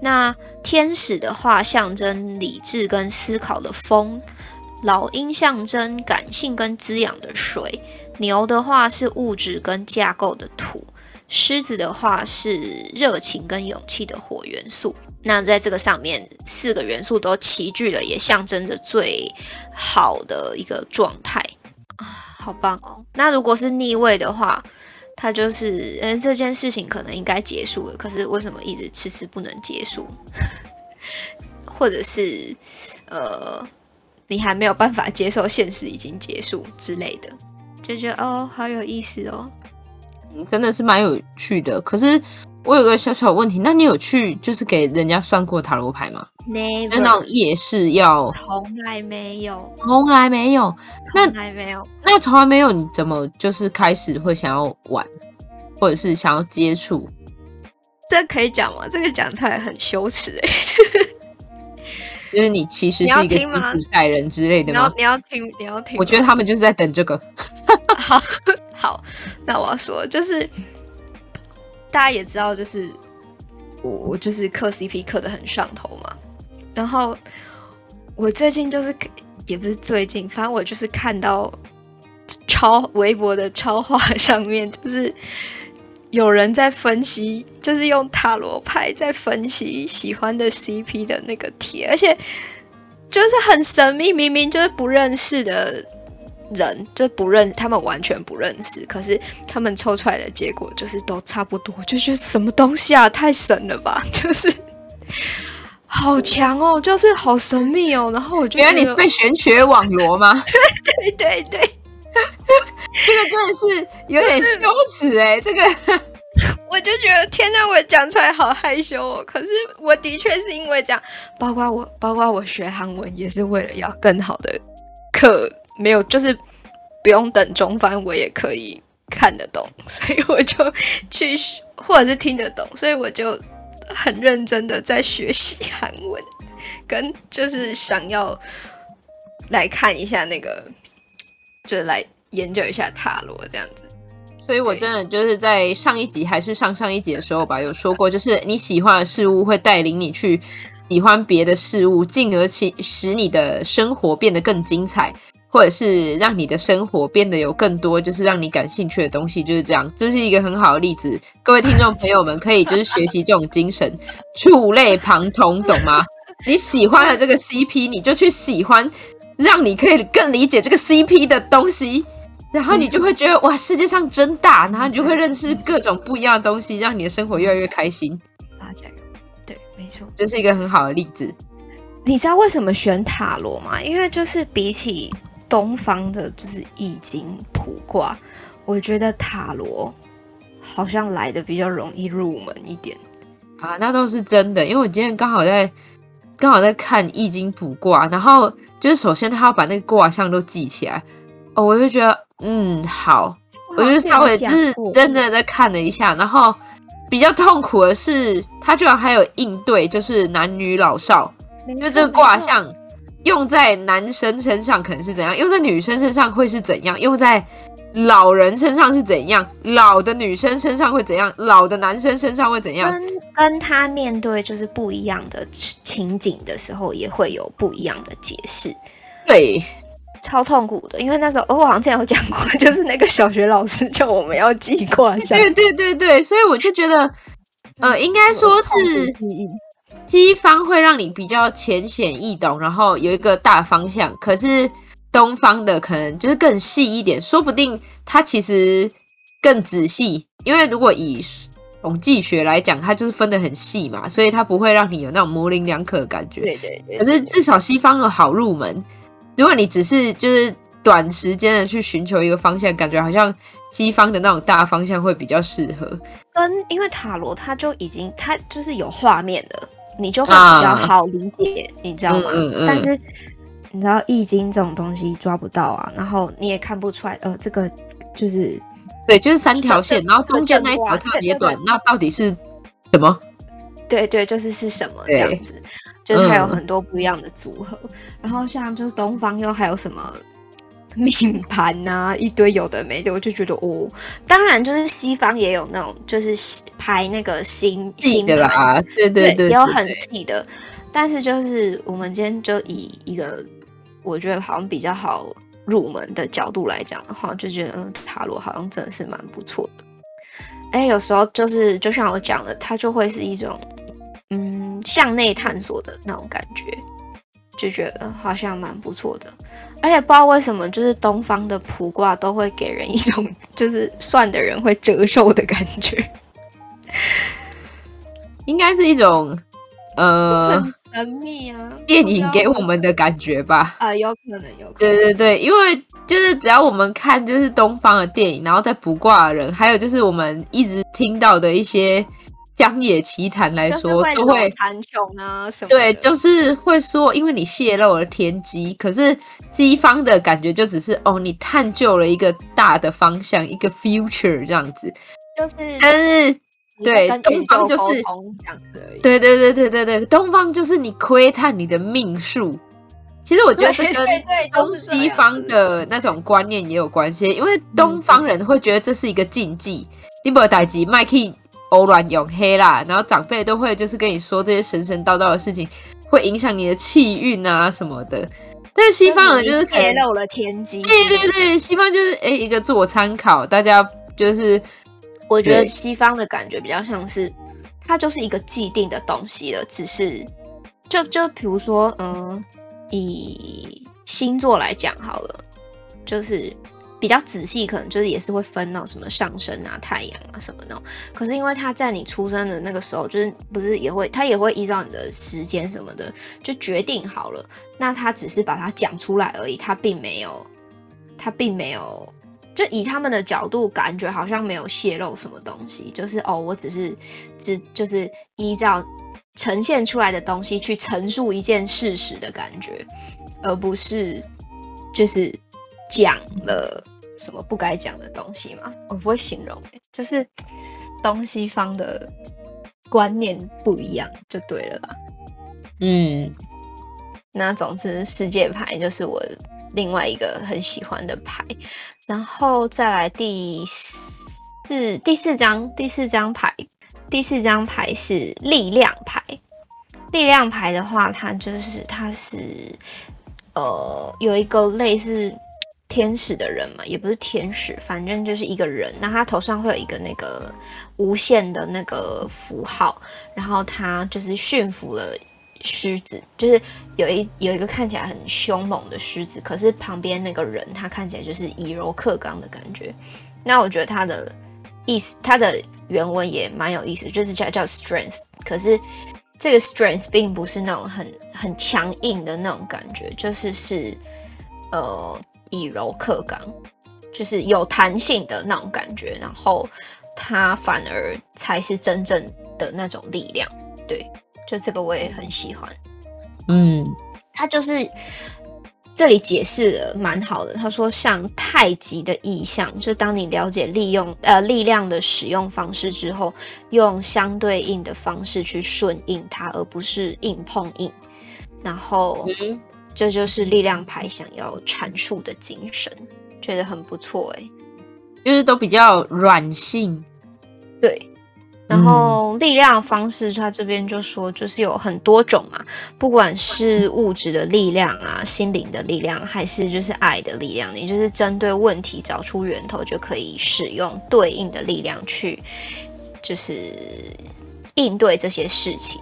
那天使的话象征理智跟思考的风，老鹰象征感性跟滋养的水，牛的话是物质跟架构的土，狮子的话是热情跟勇气的火元素。那在这个上面，四个元素都齐聚了，也象征着最好的一个状态啊，好棒哦。那如果是逆位的话，他就是，嗯，这件事情可能应该结束了，可是为什么一直迟迟不能结束？或者是，呃，你还没有办法接受现实已经结束之类的，就觉得哦，好有意思哦，真的是蛮有趣的。可是我有个小小问题，那你有去就是给人家算过塔罗牌吗？Never，那种夜市要从来没有，从来没有，从来没有，那从来没有，你怎么就是开始会想要玩，或者是想要接触？这可以讲吗？这个讲出来很羞耻哎。就是你其实是一个吉普赛人之类的吗？你要，你要听，你要听。我觉得他们就是在等这个。好 好，那我要说，就是大家也知道，就是我我就是磕 CP 磕的很上头嘛。然后我最近就是也不是最近，反正我就是看到超微博的超话上面，就是。有人在分析，就是用塔罗牌在分析喜欢的 CP 的那个贴，而且就是很神秘，明明就是不认识的人，就不认，他们完全不认识，可是他们抽出来的结果就是都差不多，就觉得什么东西啊，太神了吧，就是好强哦，就是好神秘哦，然后我觉得，原来你是被玄学网罗吗？对对对。这个真的是有点羞耻哎，这个 我就觉得天呐，我讲出来好害羞哦。可是我的确是因为这样，包括我，包括我学韩文也是为了要更好的课，没有就是不用等中翻，我也可以看得懂，所以我就去或者是听得懂，所以我就很认真的在学习韩文，跟就是想要来看一下那个。就是来研究一下塔罗这样子，所以我真的就是在上一集还是上上一集的时候吧，有说过，就是你喜欢的事物会带领你去喜欢别的事物，进而去使你的生活变得更精彩，或者是让你的生活变得有更多就是让你感兴趣的东西，就是这样。这是一个很好的例子，各位听众朋友们可以就是学习这种精神，触类旁通，懂吗？你喜欢的这个 CP，你就去喜欢。让你可以更理解这个 CP 的东西，然后你就会觉得哇，世界上真大，然后你就会认识各种不一样的东西，让你的生活越来越开心。啊，对，没错，这是一个很好的例子。你知道为什么选塔罗吗？因为就是比起东方的，就是易经卜卦，我觉得塔罗好像来的比较容易入门一点。啊，那都是真的，因为我今天刚好在刚好在看易经卜卦，然后。就是首先他要把那个卦象都记起来哦，我就觉得嗯好，我就稍微就是认真的在看了一下，然后比较痛苦的是他居然还有应对，就是男女老少，就这个卦象用在男生身上可能是怎样，用在女生身上会是怎样，用在老人身上是怎样，老的女生身上会怎样，老的男生身上会怎样，跟跟他面对就是不一样的情景的时候，也会有不一样的解释。对，超痛苦的，因为那时候哦，我好像之前有讲过，就是那个小学老师叫我们要记卦象。对对对对，所以我就觉得，呃，应该说是西方会让你比较浅显易懂，然后有一个大方向，可是。东方的可能就是更细一点，说不定它其实更仔细，因为如果以统计学来讲，它就是分得很细嘛，所以它不会让你有那种模棱两可的感觉。对对对。可是至少西方的好入门，如果你只是就是短时间的去寻求一个方向，感觉好像西方的那种大方向会比较适合。跟因为塔罗它就已经它就是有画面的，你就会比较好理解，啊、你知道吗？嗯嗯嗯但是。你知道易经这种东西抓不到啊，然后你也看不出来，呃，这个就是对，就是三条线，然后中间那一条特别短，那到底是什么？对对，就是是什么这样子，就是还有很多不一样的组合。嗯、然后像就是东方又还有什么 命盘啊，一堆有的没的，我就觉得哦，当然就是西方也有那种就是拍那个星星盘。啊，对对对，对，对，也有很细的，但是就是我们今天就以一个。我觉得好像比较好入门的角度来讲的话，就觉得嗯，塔罗好像真的是蛮不错的。哎，有时候就是就像我讲的，它就会是一种嗯向内探索的那种感觉，就觉得好像蛮不错的。而且不知道为什么，就是东方的卜卦都会给人一种就是算的人会折寿的感觉，应该是一种呃。神秘啊，电影给我们的感觉吧。啊，有可能，有可能。对对对，因为就是只要我们看就是东方的电影，然后再卜卦的人，还有就是我们一直听到的一些。乡野奇谈来说，会都会残穷啊什么？对，就是会说，因为你泄露了天机。可是西方的感觉就只是哦，你探究了一个大的方向，一个 future 这样子。就是，但是对东方就是对对对对对对，东方就是你窥探你的命数。其实我觉得这跟东西方的那种观念也有关系，因为东方人会觉得这是一个禁忌，你不打击麦克。欧乱用黑啦，然后长辈都会就是跟你说这些神神叨叨的事情，会影响你的气运啊什么的。但是西方人就是泄露了天机，对对对，西方就是哎一个自我参考，大家就是我觉得西方的感觉比较像是它就是一个既定的东西了，只是就就比如说嗯，以星座来讲好了，就是。比较仔细，可能就是也是会分到什么上升啊、太阳啊什么的。可是因为他在你出生的那个时候，就是不是也会，他也会依照你的时间什么的就决定好了。那他只是把它讲出来而已，他并没有，他并没有，就以他们的角度感觉好像没有泄露什么东西，就是哦，我只是只就是依照呈现出来的东西去陈述一件事实的感觉，而不是就是讲了。什么不该讲的东西吗？我不会形容，就是东西方的观念不一样就对了啦。嗯，那总之世界牌就是我另外一个很喜欢的牌，然后再来第四第四张第四张牌，第四张牌是力量牌。力量牌的话，它就是它是呃有一个类似。天使的人嘛，也不是天使，反正就是一个人。那他头上会有一个那个无限的那个符号，然后他就是驯服了狮子，就是有一有一个看起来很凶猛的狮子，可是旁边那个人他看起来就是以柔克刚的感觉。那我觉得他的意思，他的原文也蛮有意思，就是叫叫 strength，可是这个 strength 并不是那种很很强硬的那种感觉，就是是呃。以柔克刚，就是有弹性的那种感觉，然后它反而才是真正的那种力量。对，就这个我也很喜欢。嗯，他就是这里解释的蛮好的。他说，像太极的意象，就当你了解利用呃力量的使用方式之后，用相对应的方式去顺应它，而不是硬碰硬。然后。嗯这就是力量牌想要阐述的精神，觉得很不错哎，就是都比较软性，对。然后力量方式，他这边就说，就是有很多种嘛，不管是物质的力量啊、心灵的力量，还是就是爱的力量，你就是针对问题找出源头，就可以使用对应的力量去，就是应对这些事情。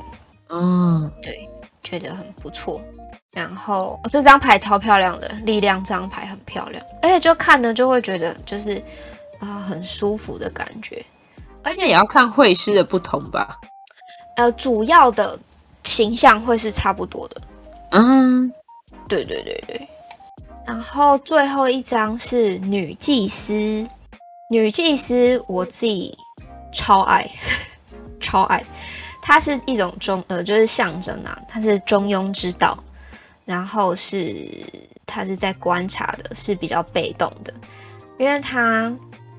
嗯，对，觉得很不错。然后、哦、这张牌超漂亮的，力量这张牌很漂亮，而且就看的就会觉得就是啊、呃、很舒服的感觉，而且也要看会师的不同吧，呃，主要的形象会是差不多的，嗯，对对对对，然后最后一张是女祭司，女祭司我自己超爱，超爱，它是一种中呃就是象征啊，它是中庸之道。然后是他是在观察的，是比较被动的，因为他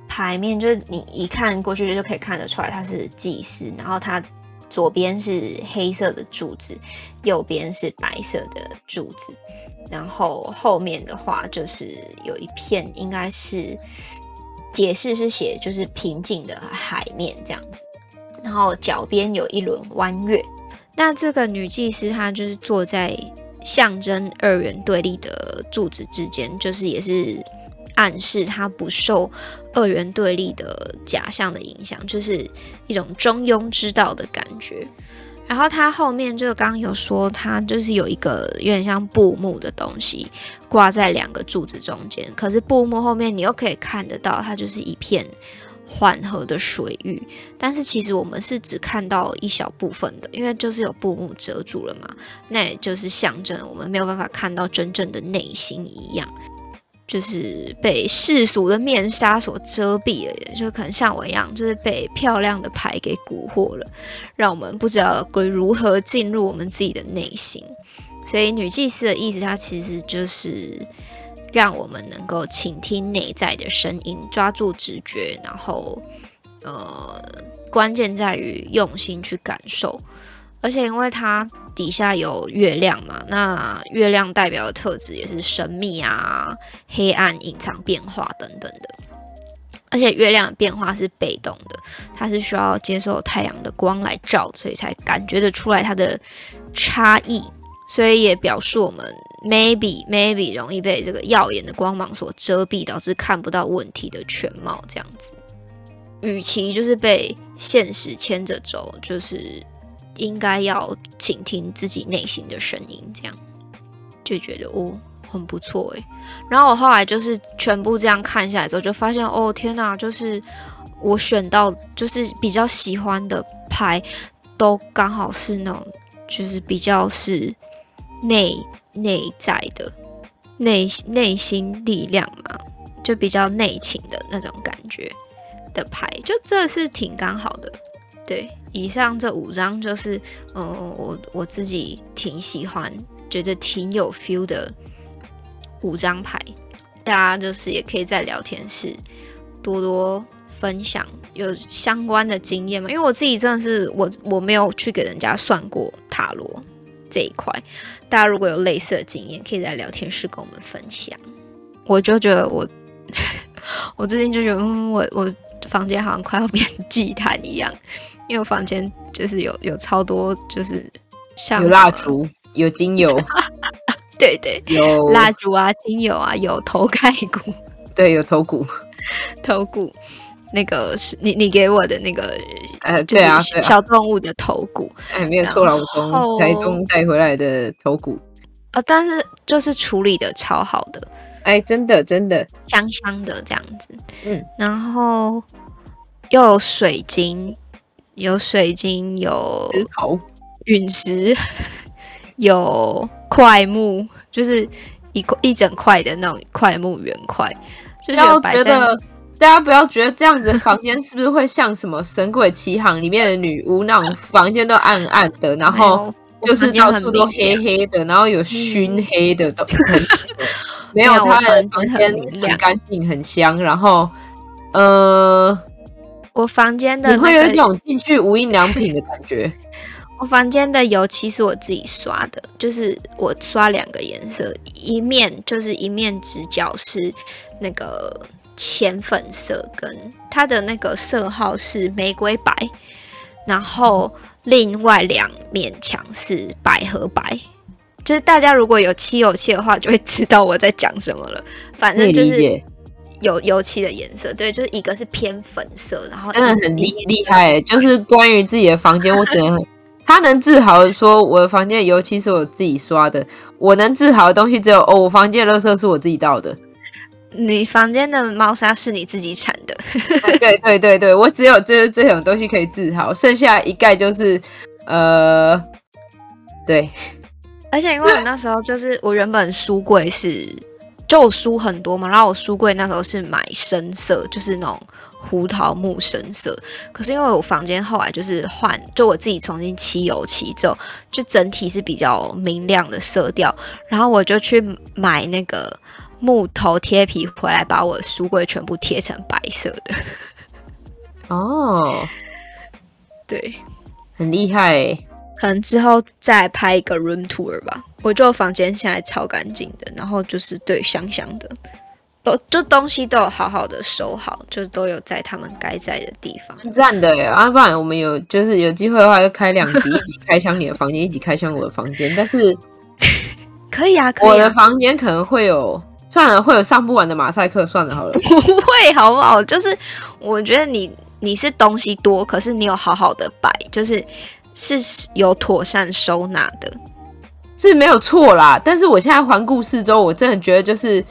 牌面就是你一看过去就可以看得出来他是祭司，然后他左边是黑色的柱子，右边是白色的柱子，然后后面的话就是有一片应该是解释是写就是平静的海面这样子，然后脚边有一轮弯月，那这个女祭司她就是坐在。象征二元对立的柱子之间，就是也是暗示它不受二元对立的假象的影响，就是一种中庸之道的感觉。然后它后面就刚刚有说，它就是有一个有点像布幕的东西挂在两个柱子中间，可是布幕后面你又可以看得到，它就是一片缓和的水域，但是其实我们是只看到一小部分的，因为就是有布幕遮住了嘛，那也就是象征我们没有办法看到真正的内心一样，就是被世俗的面纱所遮蔽了，就可能像我一样，就是被漂亮的牌给蛊惑了，让我们不知道该如何进入我们自己的内心。所以女祭司的意思，它其实就是。让我们能够倾听内在的声音，抓住直觉，然后，呃，关键在于用心去感受。而且，因为它底下有月亮嘛，那月亮代表的特质也是神秘啊、黑暗、隐藏、变化等等的。而且，月亮的变化是被动的，它是需要接受太阳的光来照，所以才感觉得出来它的差异。所以也表示我们。maybe maybe 容易被这个耀眼的光芒所遮蔽，导致看不到问题的全貌。这样子，与其就是被现实牵着走，就是应该要倾听自己内心的声音。这样就觉得哦，很不错诶。然后我后来就是全部这样看下来之后，就发现哦，天哪，就是我选到就是比较喜欢的牌，都刚好是那种就是比较是内。内在的内内心力量嘛，就比较内情的那种感觉的牌，就这是挺刚好的。对，以上这五张就是，嗯、呃，我我自己挺喜欢，觉得挺有 feel 的五张牌。大家就是也可以在聊天室多多分享有相关的经验嘛，因为我自己真的是我我没有去给人家算过塔罗。这一块，大家如果有类似的经验，可以在聊天室跟我们分享。我就觉得我，我最近就觉得，嗯，我我房间好像快要变祭坛一样，因为我房间就是有有超多，就是像有蜡烛、有精油，对对，有。蜡烛啊、精油啊，有头盖骨，对，有头骨，头骨。那个是你你给我的那个呃，对啊，小动物的头骨，哎，没有错了，我从台中带回来的头骨，呃，但是就是处理的超好的，哎，真的真的。香香的这样子，嗯，然后又有水晶，有水晶，有石头。陨石，有块木，就是一块一整块的那种块木圆块，就是摆在。大家不要觉得这样子的房间是不是会像什么《神鬼奇航》里面的女巫那种房间都暗暗的，然后就是到处都黑黑的，然后有熏黑的都 没有，他的房间很干净很香。然后，呃，我房间的、那个、你会有一种进去无印良品的感觉。我房间的油漆是我自己刷的，就是我刷两个颜色，一面就是一面直角是那个。浅粉色跟它的那个色号是玫瑰白，然后另外两面墙是百合白。就是大家如果有漆油漆的话，就会知道我在讲什么了。反正就是有油漆的颜色，对，就是一个是偏粉色，然后真的很厉厉害。就是关于自己的房间，我只能 他能自豪的说，我的房间的油漆是我自己刷的。我能自豪的东西只有哦，我房间的垃圾是我自己倒的。你房间的猫砂是你自己铲的？对对对对，我只有这这种东西可以治好，剩下一概就是呃，对。而且因为我那时候就是我原本书柜是就我书很多嘛，然后我书柜那时候是买深色，就是那种胡桃木深色。可是因为我房间后来就是换，就我自己重新漆油漆之后，就整体是比较明亮的色调，然后我就去买那个。木头贴皮回来，把我书柜全部贴成白色的。哦，对，很厉害。可能之后再拍一个 room tour 吧。我就房间现在超干净的，然后就是对香香的，都就东西都有好好的收好，就都有在他们该在的地方。赞的耶！啊，不然我们有就是有机会的话，就开两集，一起开箱你的房间，一起开箱我的房间。但是 可以啊，可以啊，我的房间可能会有。算了，会有上不完的马赛克。算了，好了，不会，好不好？就是我觉得你你是东西多，可是你有好好的摆，就是是有妥善收纳的，是没有错啦。但是我现在环顾四周，我真的觉得就是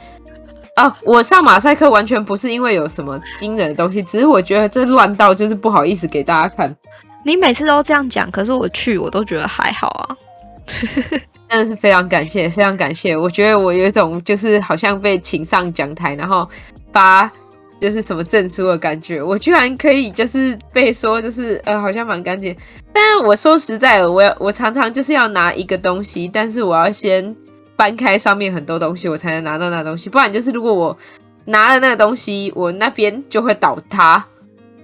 啊，我上马赛克完全不是因为有什么惊人的东西，只是我觉得这乱到就是不好意思给大家看。你每次都这样讲，可是我去我都觉得还好啊。真的是非常感谢，非常感谢。我觉得我有一种就是好像被请上讲台，然后发就是什么证书的感觉。我居然可以就是被说就是呃好像蛮干净，但是我说实在的，我我常常就是要拿一个东西，但是我要先搬开上面很多东西，我才能拿到那东西。不然就是如果我拿了那个东西，我那边就会倒塌。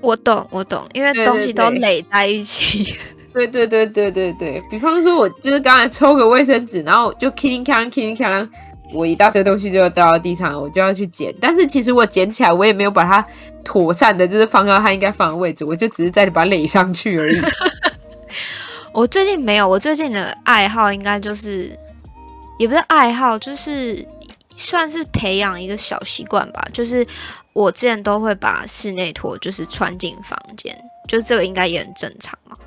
我懂，我懂，因为东西都垒在一起。对对对对对对对对，比方说，我就是刚才抽个卫生纸，然后就 killing killing killing killing，我一大堆东西就掉到地上，我就要去捡。但是其实我捡起来，我也没有把它妥善的，就是放到它应该放的位置，我就只是在把它垒上去而已。我最近没有，我最近的爱好应该就是，也不是爱好，就是算是培养一个小习惯吧，就是。我之前都会把室内拖就是穿进房间，就这个应该也很正常嘛。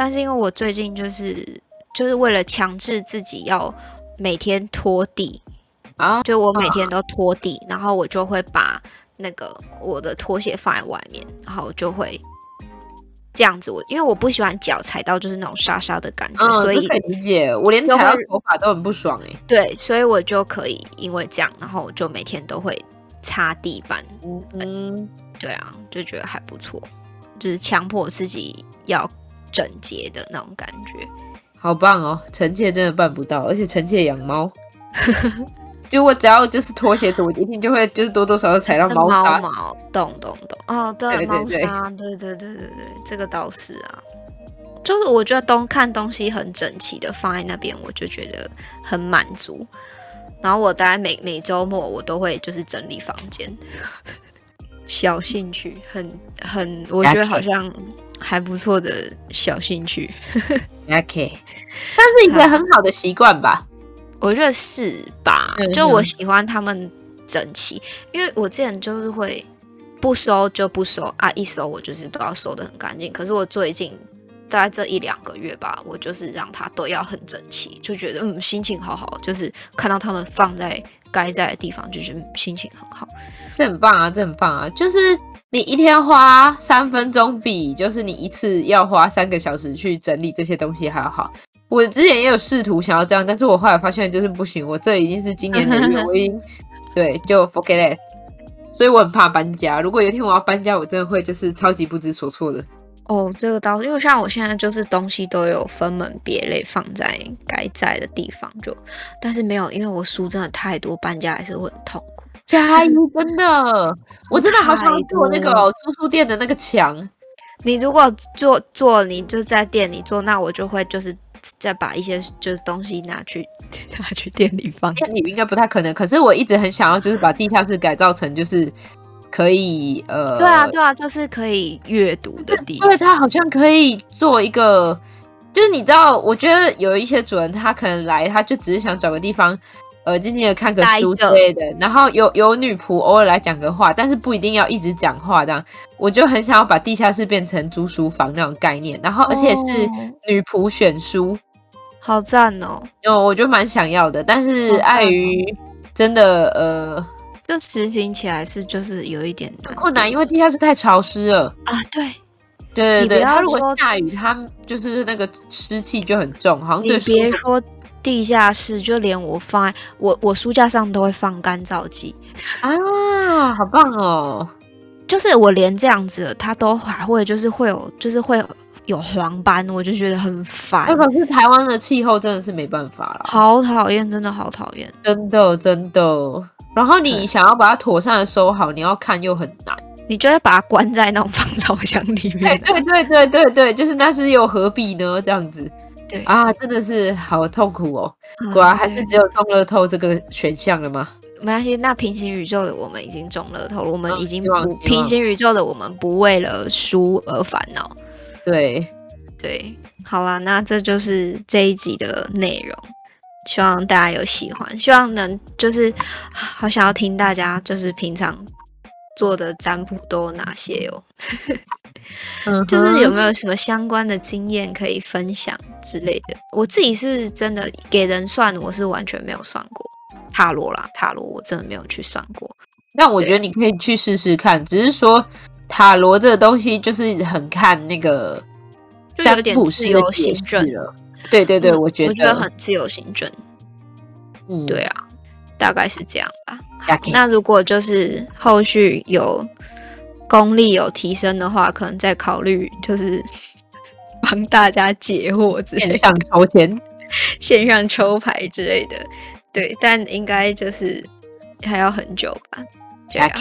但是因为我最近就是就是为了强制自己要每天拖地啊，就我每天都拖地，然后我就会把那个我的拖鞋放在外面，然后就会这样子。我因为我不喜欢脚踩到就是那种沙沙的感觉，嗯、所以可以理解。我连踩到头发都很不爽哎、欸。对，所以我就可以因为这样，然后我就每天都会。擦地板，嗯，对啊，就觉得还不错，就是强迫自己要整洁的那种感觉，好棒哦！臣妾真的办不到，而且臣妾养猫，就我只要就是拖鞋子，我一定就会就是多多少少踩到猫毛毛，懂懂懂，哦，对，猫砂，对。对对对对，这个倒是啊，就是我觉得东看东西很整齐的放在那边，我就觉得很满足。然后我大概每每周末我都会就是整理房间，小兴趣，很很，我觉得好像还不错的小兴趣。OK，但是一个很好的习惯吧？我觉得是吧？就我喜欢他们整齐，因为我之前就是会不收就不收啊，一收我就是都要收的很干净。可是我最近。在这一两个月吧，我就是让他都要很整齐，就觉得嗯，心情好好，就是看到他们放在该在的地方，就觉得心情很好。这很棒啊，这很棒啊！就是你一天花三分钟，比就是你一次要花三个小时去整理这些东西还要好。我之前也有试图想要这样，但是我后来发现就是不行，我这已经是今年的月，我已经 对就 forget it，所以我很怕搬家。如果有一天我要搬家，我真的会就是超级不知所措的。哦，这个倒是，因为像我现在就是东西都有分门别类放在该在的地方，就但是没有，因为我书真的太多，搬家还是会很痛苦。加油，真的，我真的好想做那个租书店的那个墙。你如果做做，你就在店里做，那我就会就是再把一些就是东西拿去拿去店里放。店里应该不太可能，可是我一直很想要，就是把地下室改造成就是。可以，呃，对啊，对啊，就是可以阅读的地方。对，它好像可以做一个，就是你知道，我觉得有一些主人他可能来，他就只是想找个地方，呃，静静的看个书之类的。然后有有女仆偶尔来讲个话，但是不一定要一直讲话这样。我就很想要把地下室变成租书房那种概念，然后而且是女仆选书，好赞哦！哦，我就蛮想要的，但是碍于真的，呃。就实行起来是就是有一点困难，因为地下室太潮湿了啊！对，对对对，它如果下雨，它就是那个湿气就很重，好像对。你别说地下室，就连我放在我我书架上都会放干燥剂啊，好棒哦！就是我连这样子，它都还会就是会有就是会有黄斑，我就觉得很烦。可是台湾的气候真的是没办法了，好讨厌，真的好讨厌，真的真的。然后你想要把它妥善的收好，你要看又很难，你就会把它关在那种 防潮箱里面。对对对对对，就是那是又何必呢？这样子，对啊，真的是好痛苦哦。果然还是只有中乐透这个选项了吗？没关系，那平行宇宙的我们已经中乐透了，我们已经不平行宇宙的我们不为了输而烦恼。对对，好啦，那这就是这一集的内容。希望大家有喜欢，希望能就是好想要听大家就是平常做的占卜都有哪些哦，就是有没有什么相关的经验可以分享之类的？我自己是真的给人算，我是完全没有算过，塔罗啦，塔罗我真的没有去算过。但我觉得你可以去试试看，只是说塔罗这个东西就是很看那个占卜师的行政了。对对对，我觉得我觉得很自由行政。嗯，对啊，大概是这样吧。那如果就是后续有功力有提升的话，可能再考虑就是 帮大家解惑之类的，线上抽签、线上抽牌之类的。对，但应该就是还要很久吧。对啊。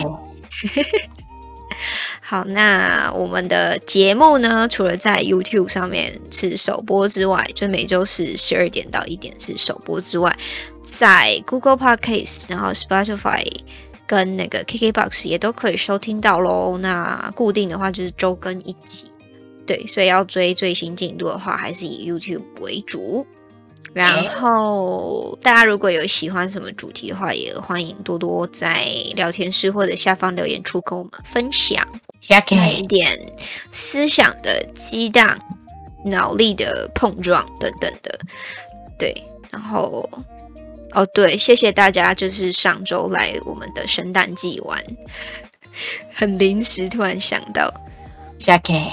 好，那我们的节目呢，除了在 YouTube 上面是首播之外，就每周是十二点到一点是首播之外，在 Google Podcast，然后 Spotify 跟那个 KKBox 也都可以收听到喽。那固定的话就是周更一集，对，所以要追最新进度的话，还是以 YouTube 为主。然后大家如果有喜欢什么主题的话，也欢迎多多在聊天室或者下方留言处跟我们分享，来一点思想的激荡、脑力的碰撞等等的。对，然后哦对，谢谢大家，就是上周来我们的圣诞季玩，很临时突然想到，下 K，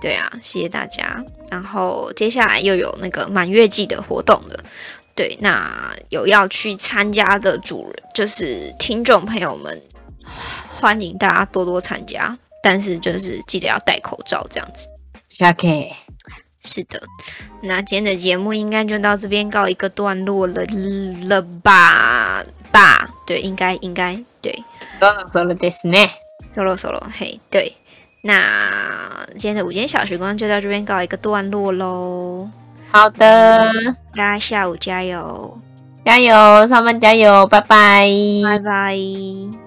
对啊，谢谢大家。然后接下来又有那个满月季的活动了，对，那有要去参加的主人，就是听众朋友们，欢迎大家多多参加，但是就是记得要戴口罩这样子。OK，是的，那今天的节目应该就到这边告一个段落了了吧？吧，对，应该应该对。Solo solo ですね。Solo solo，嘿，对。那今天的午间小时光就到这边告一个段落喽。好的，大家下午加油，加油，上班加油，拜拜，拜拜。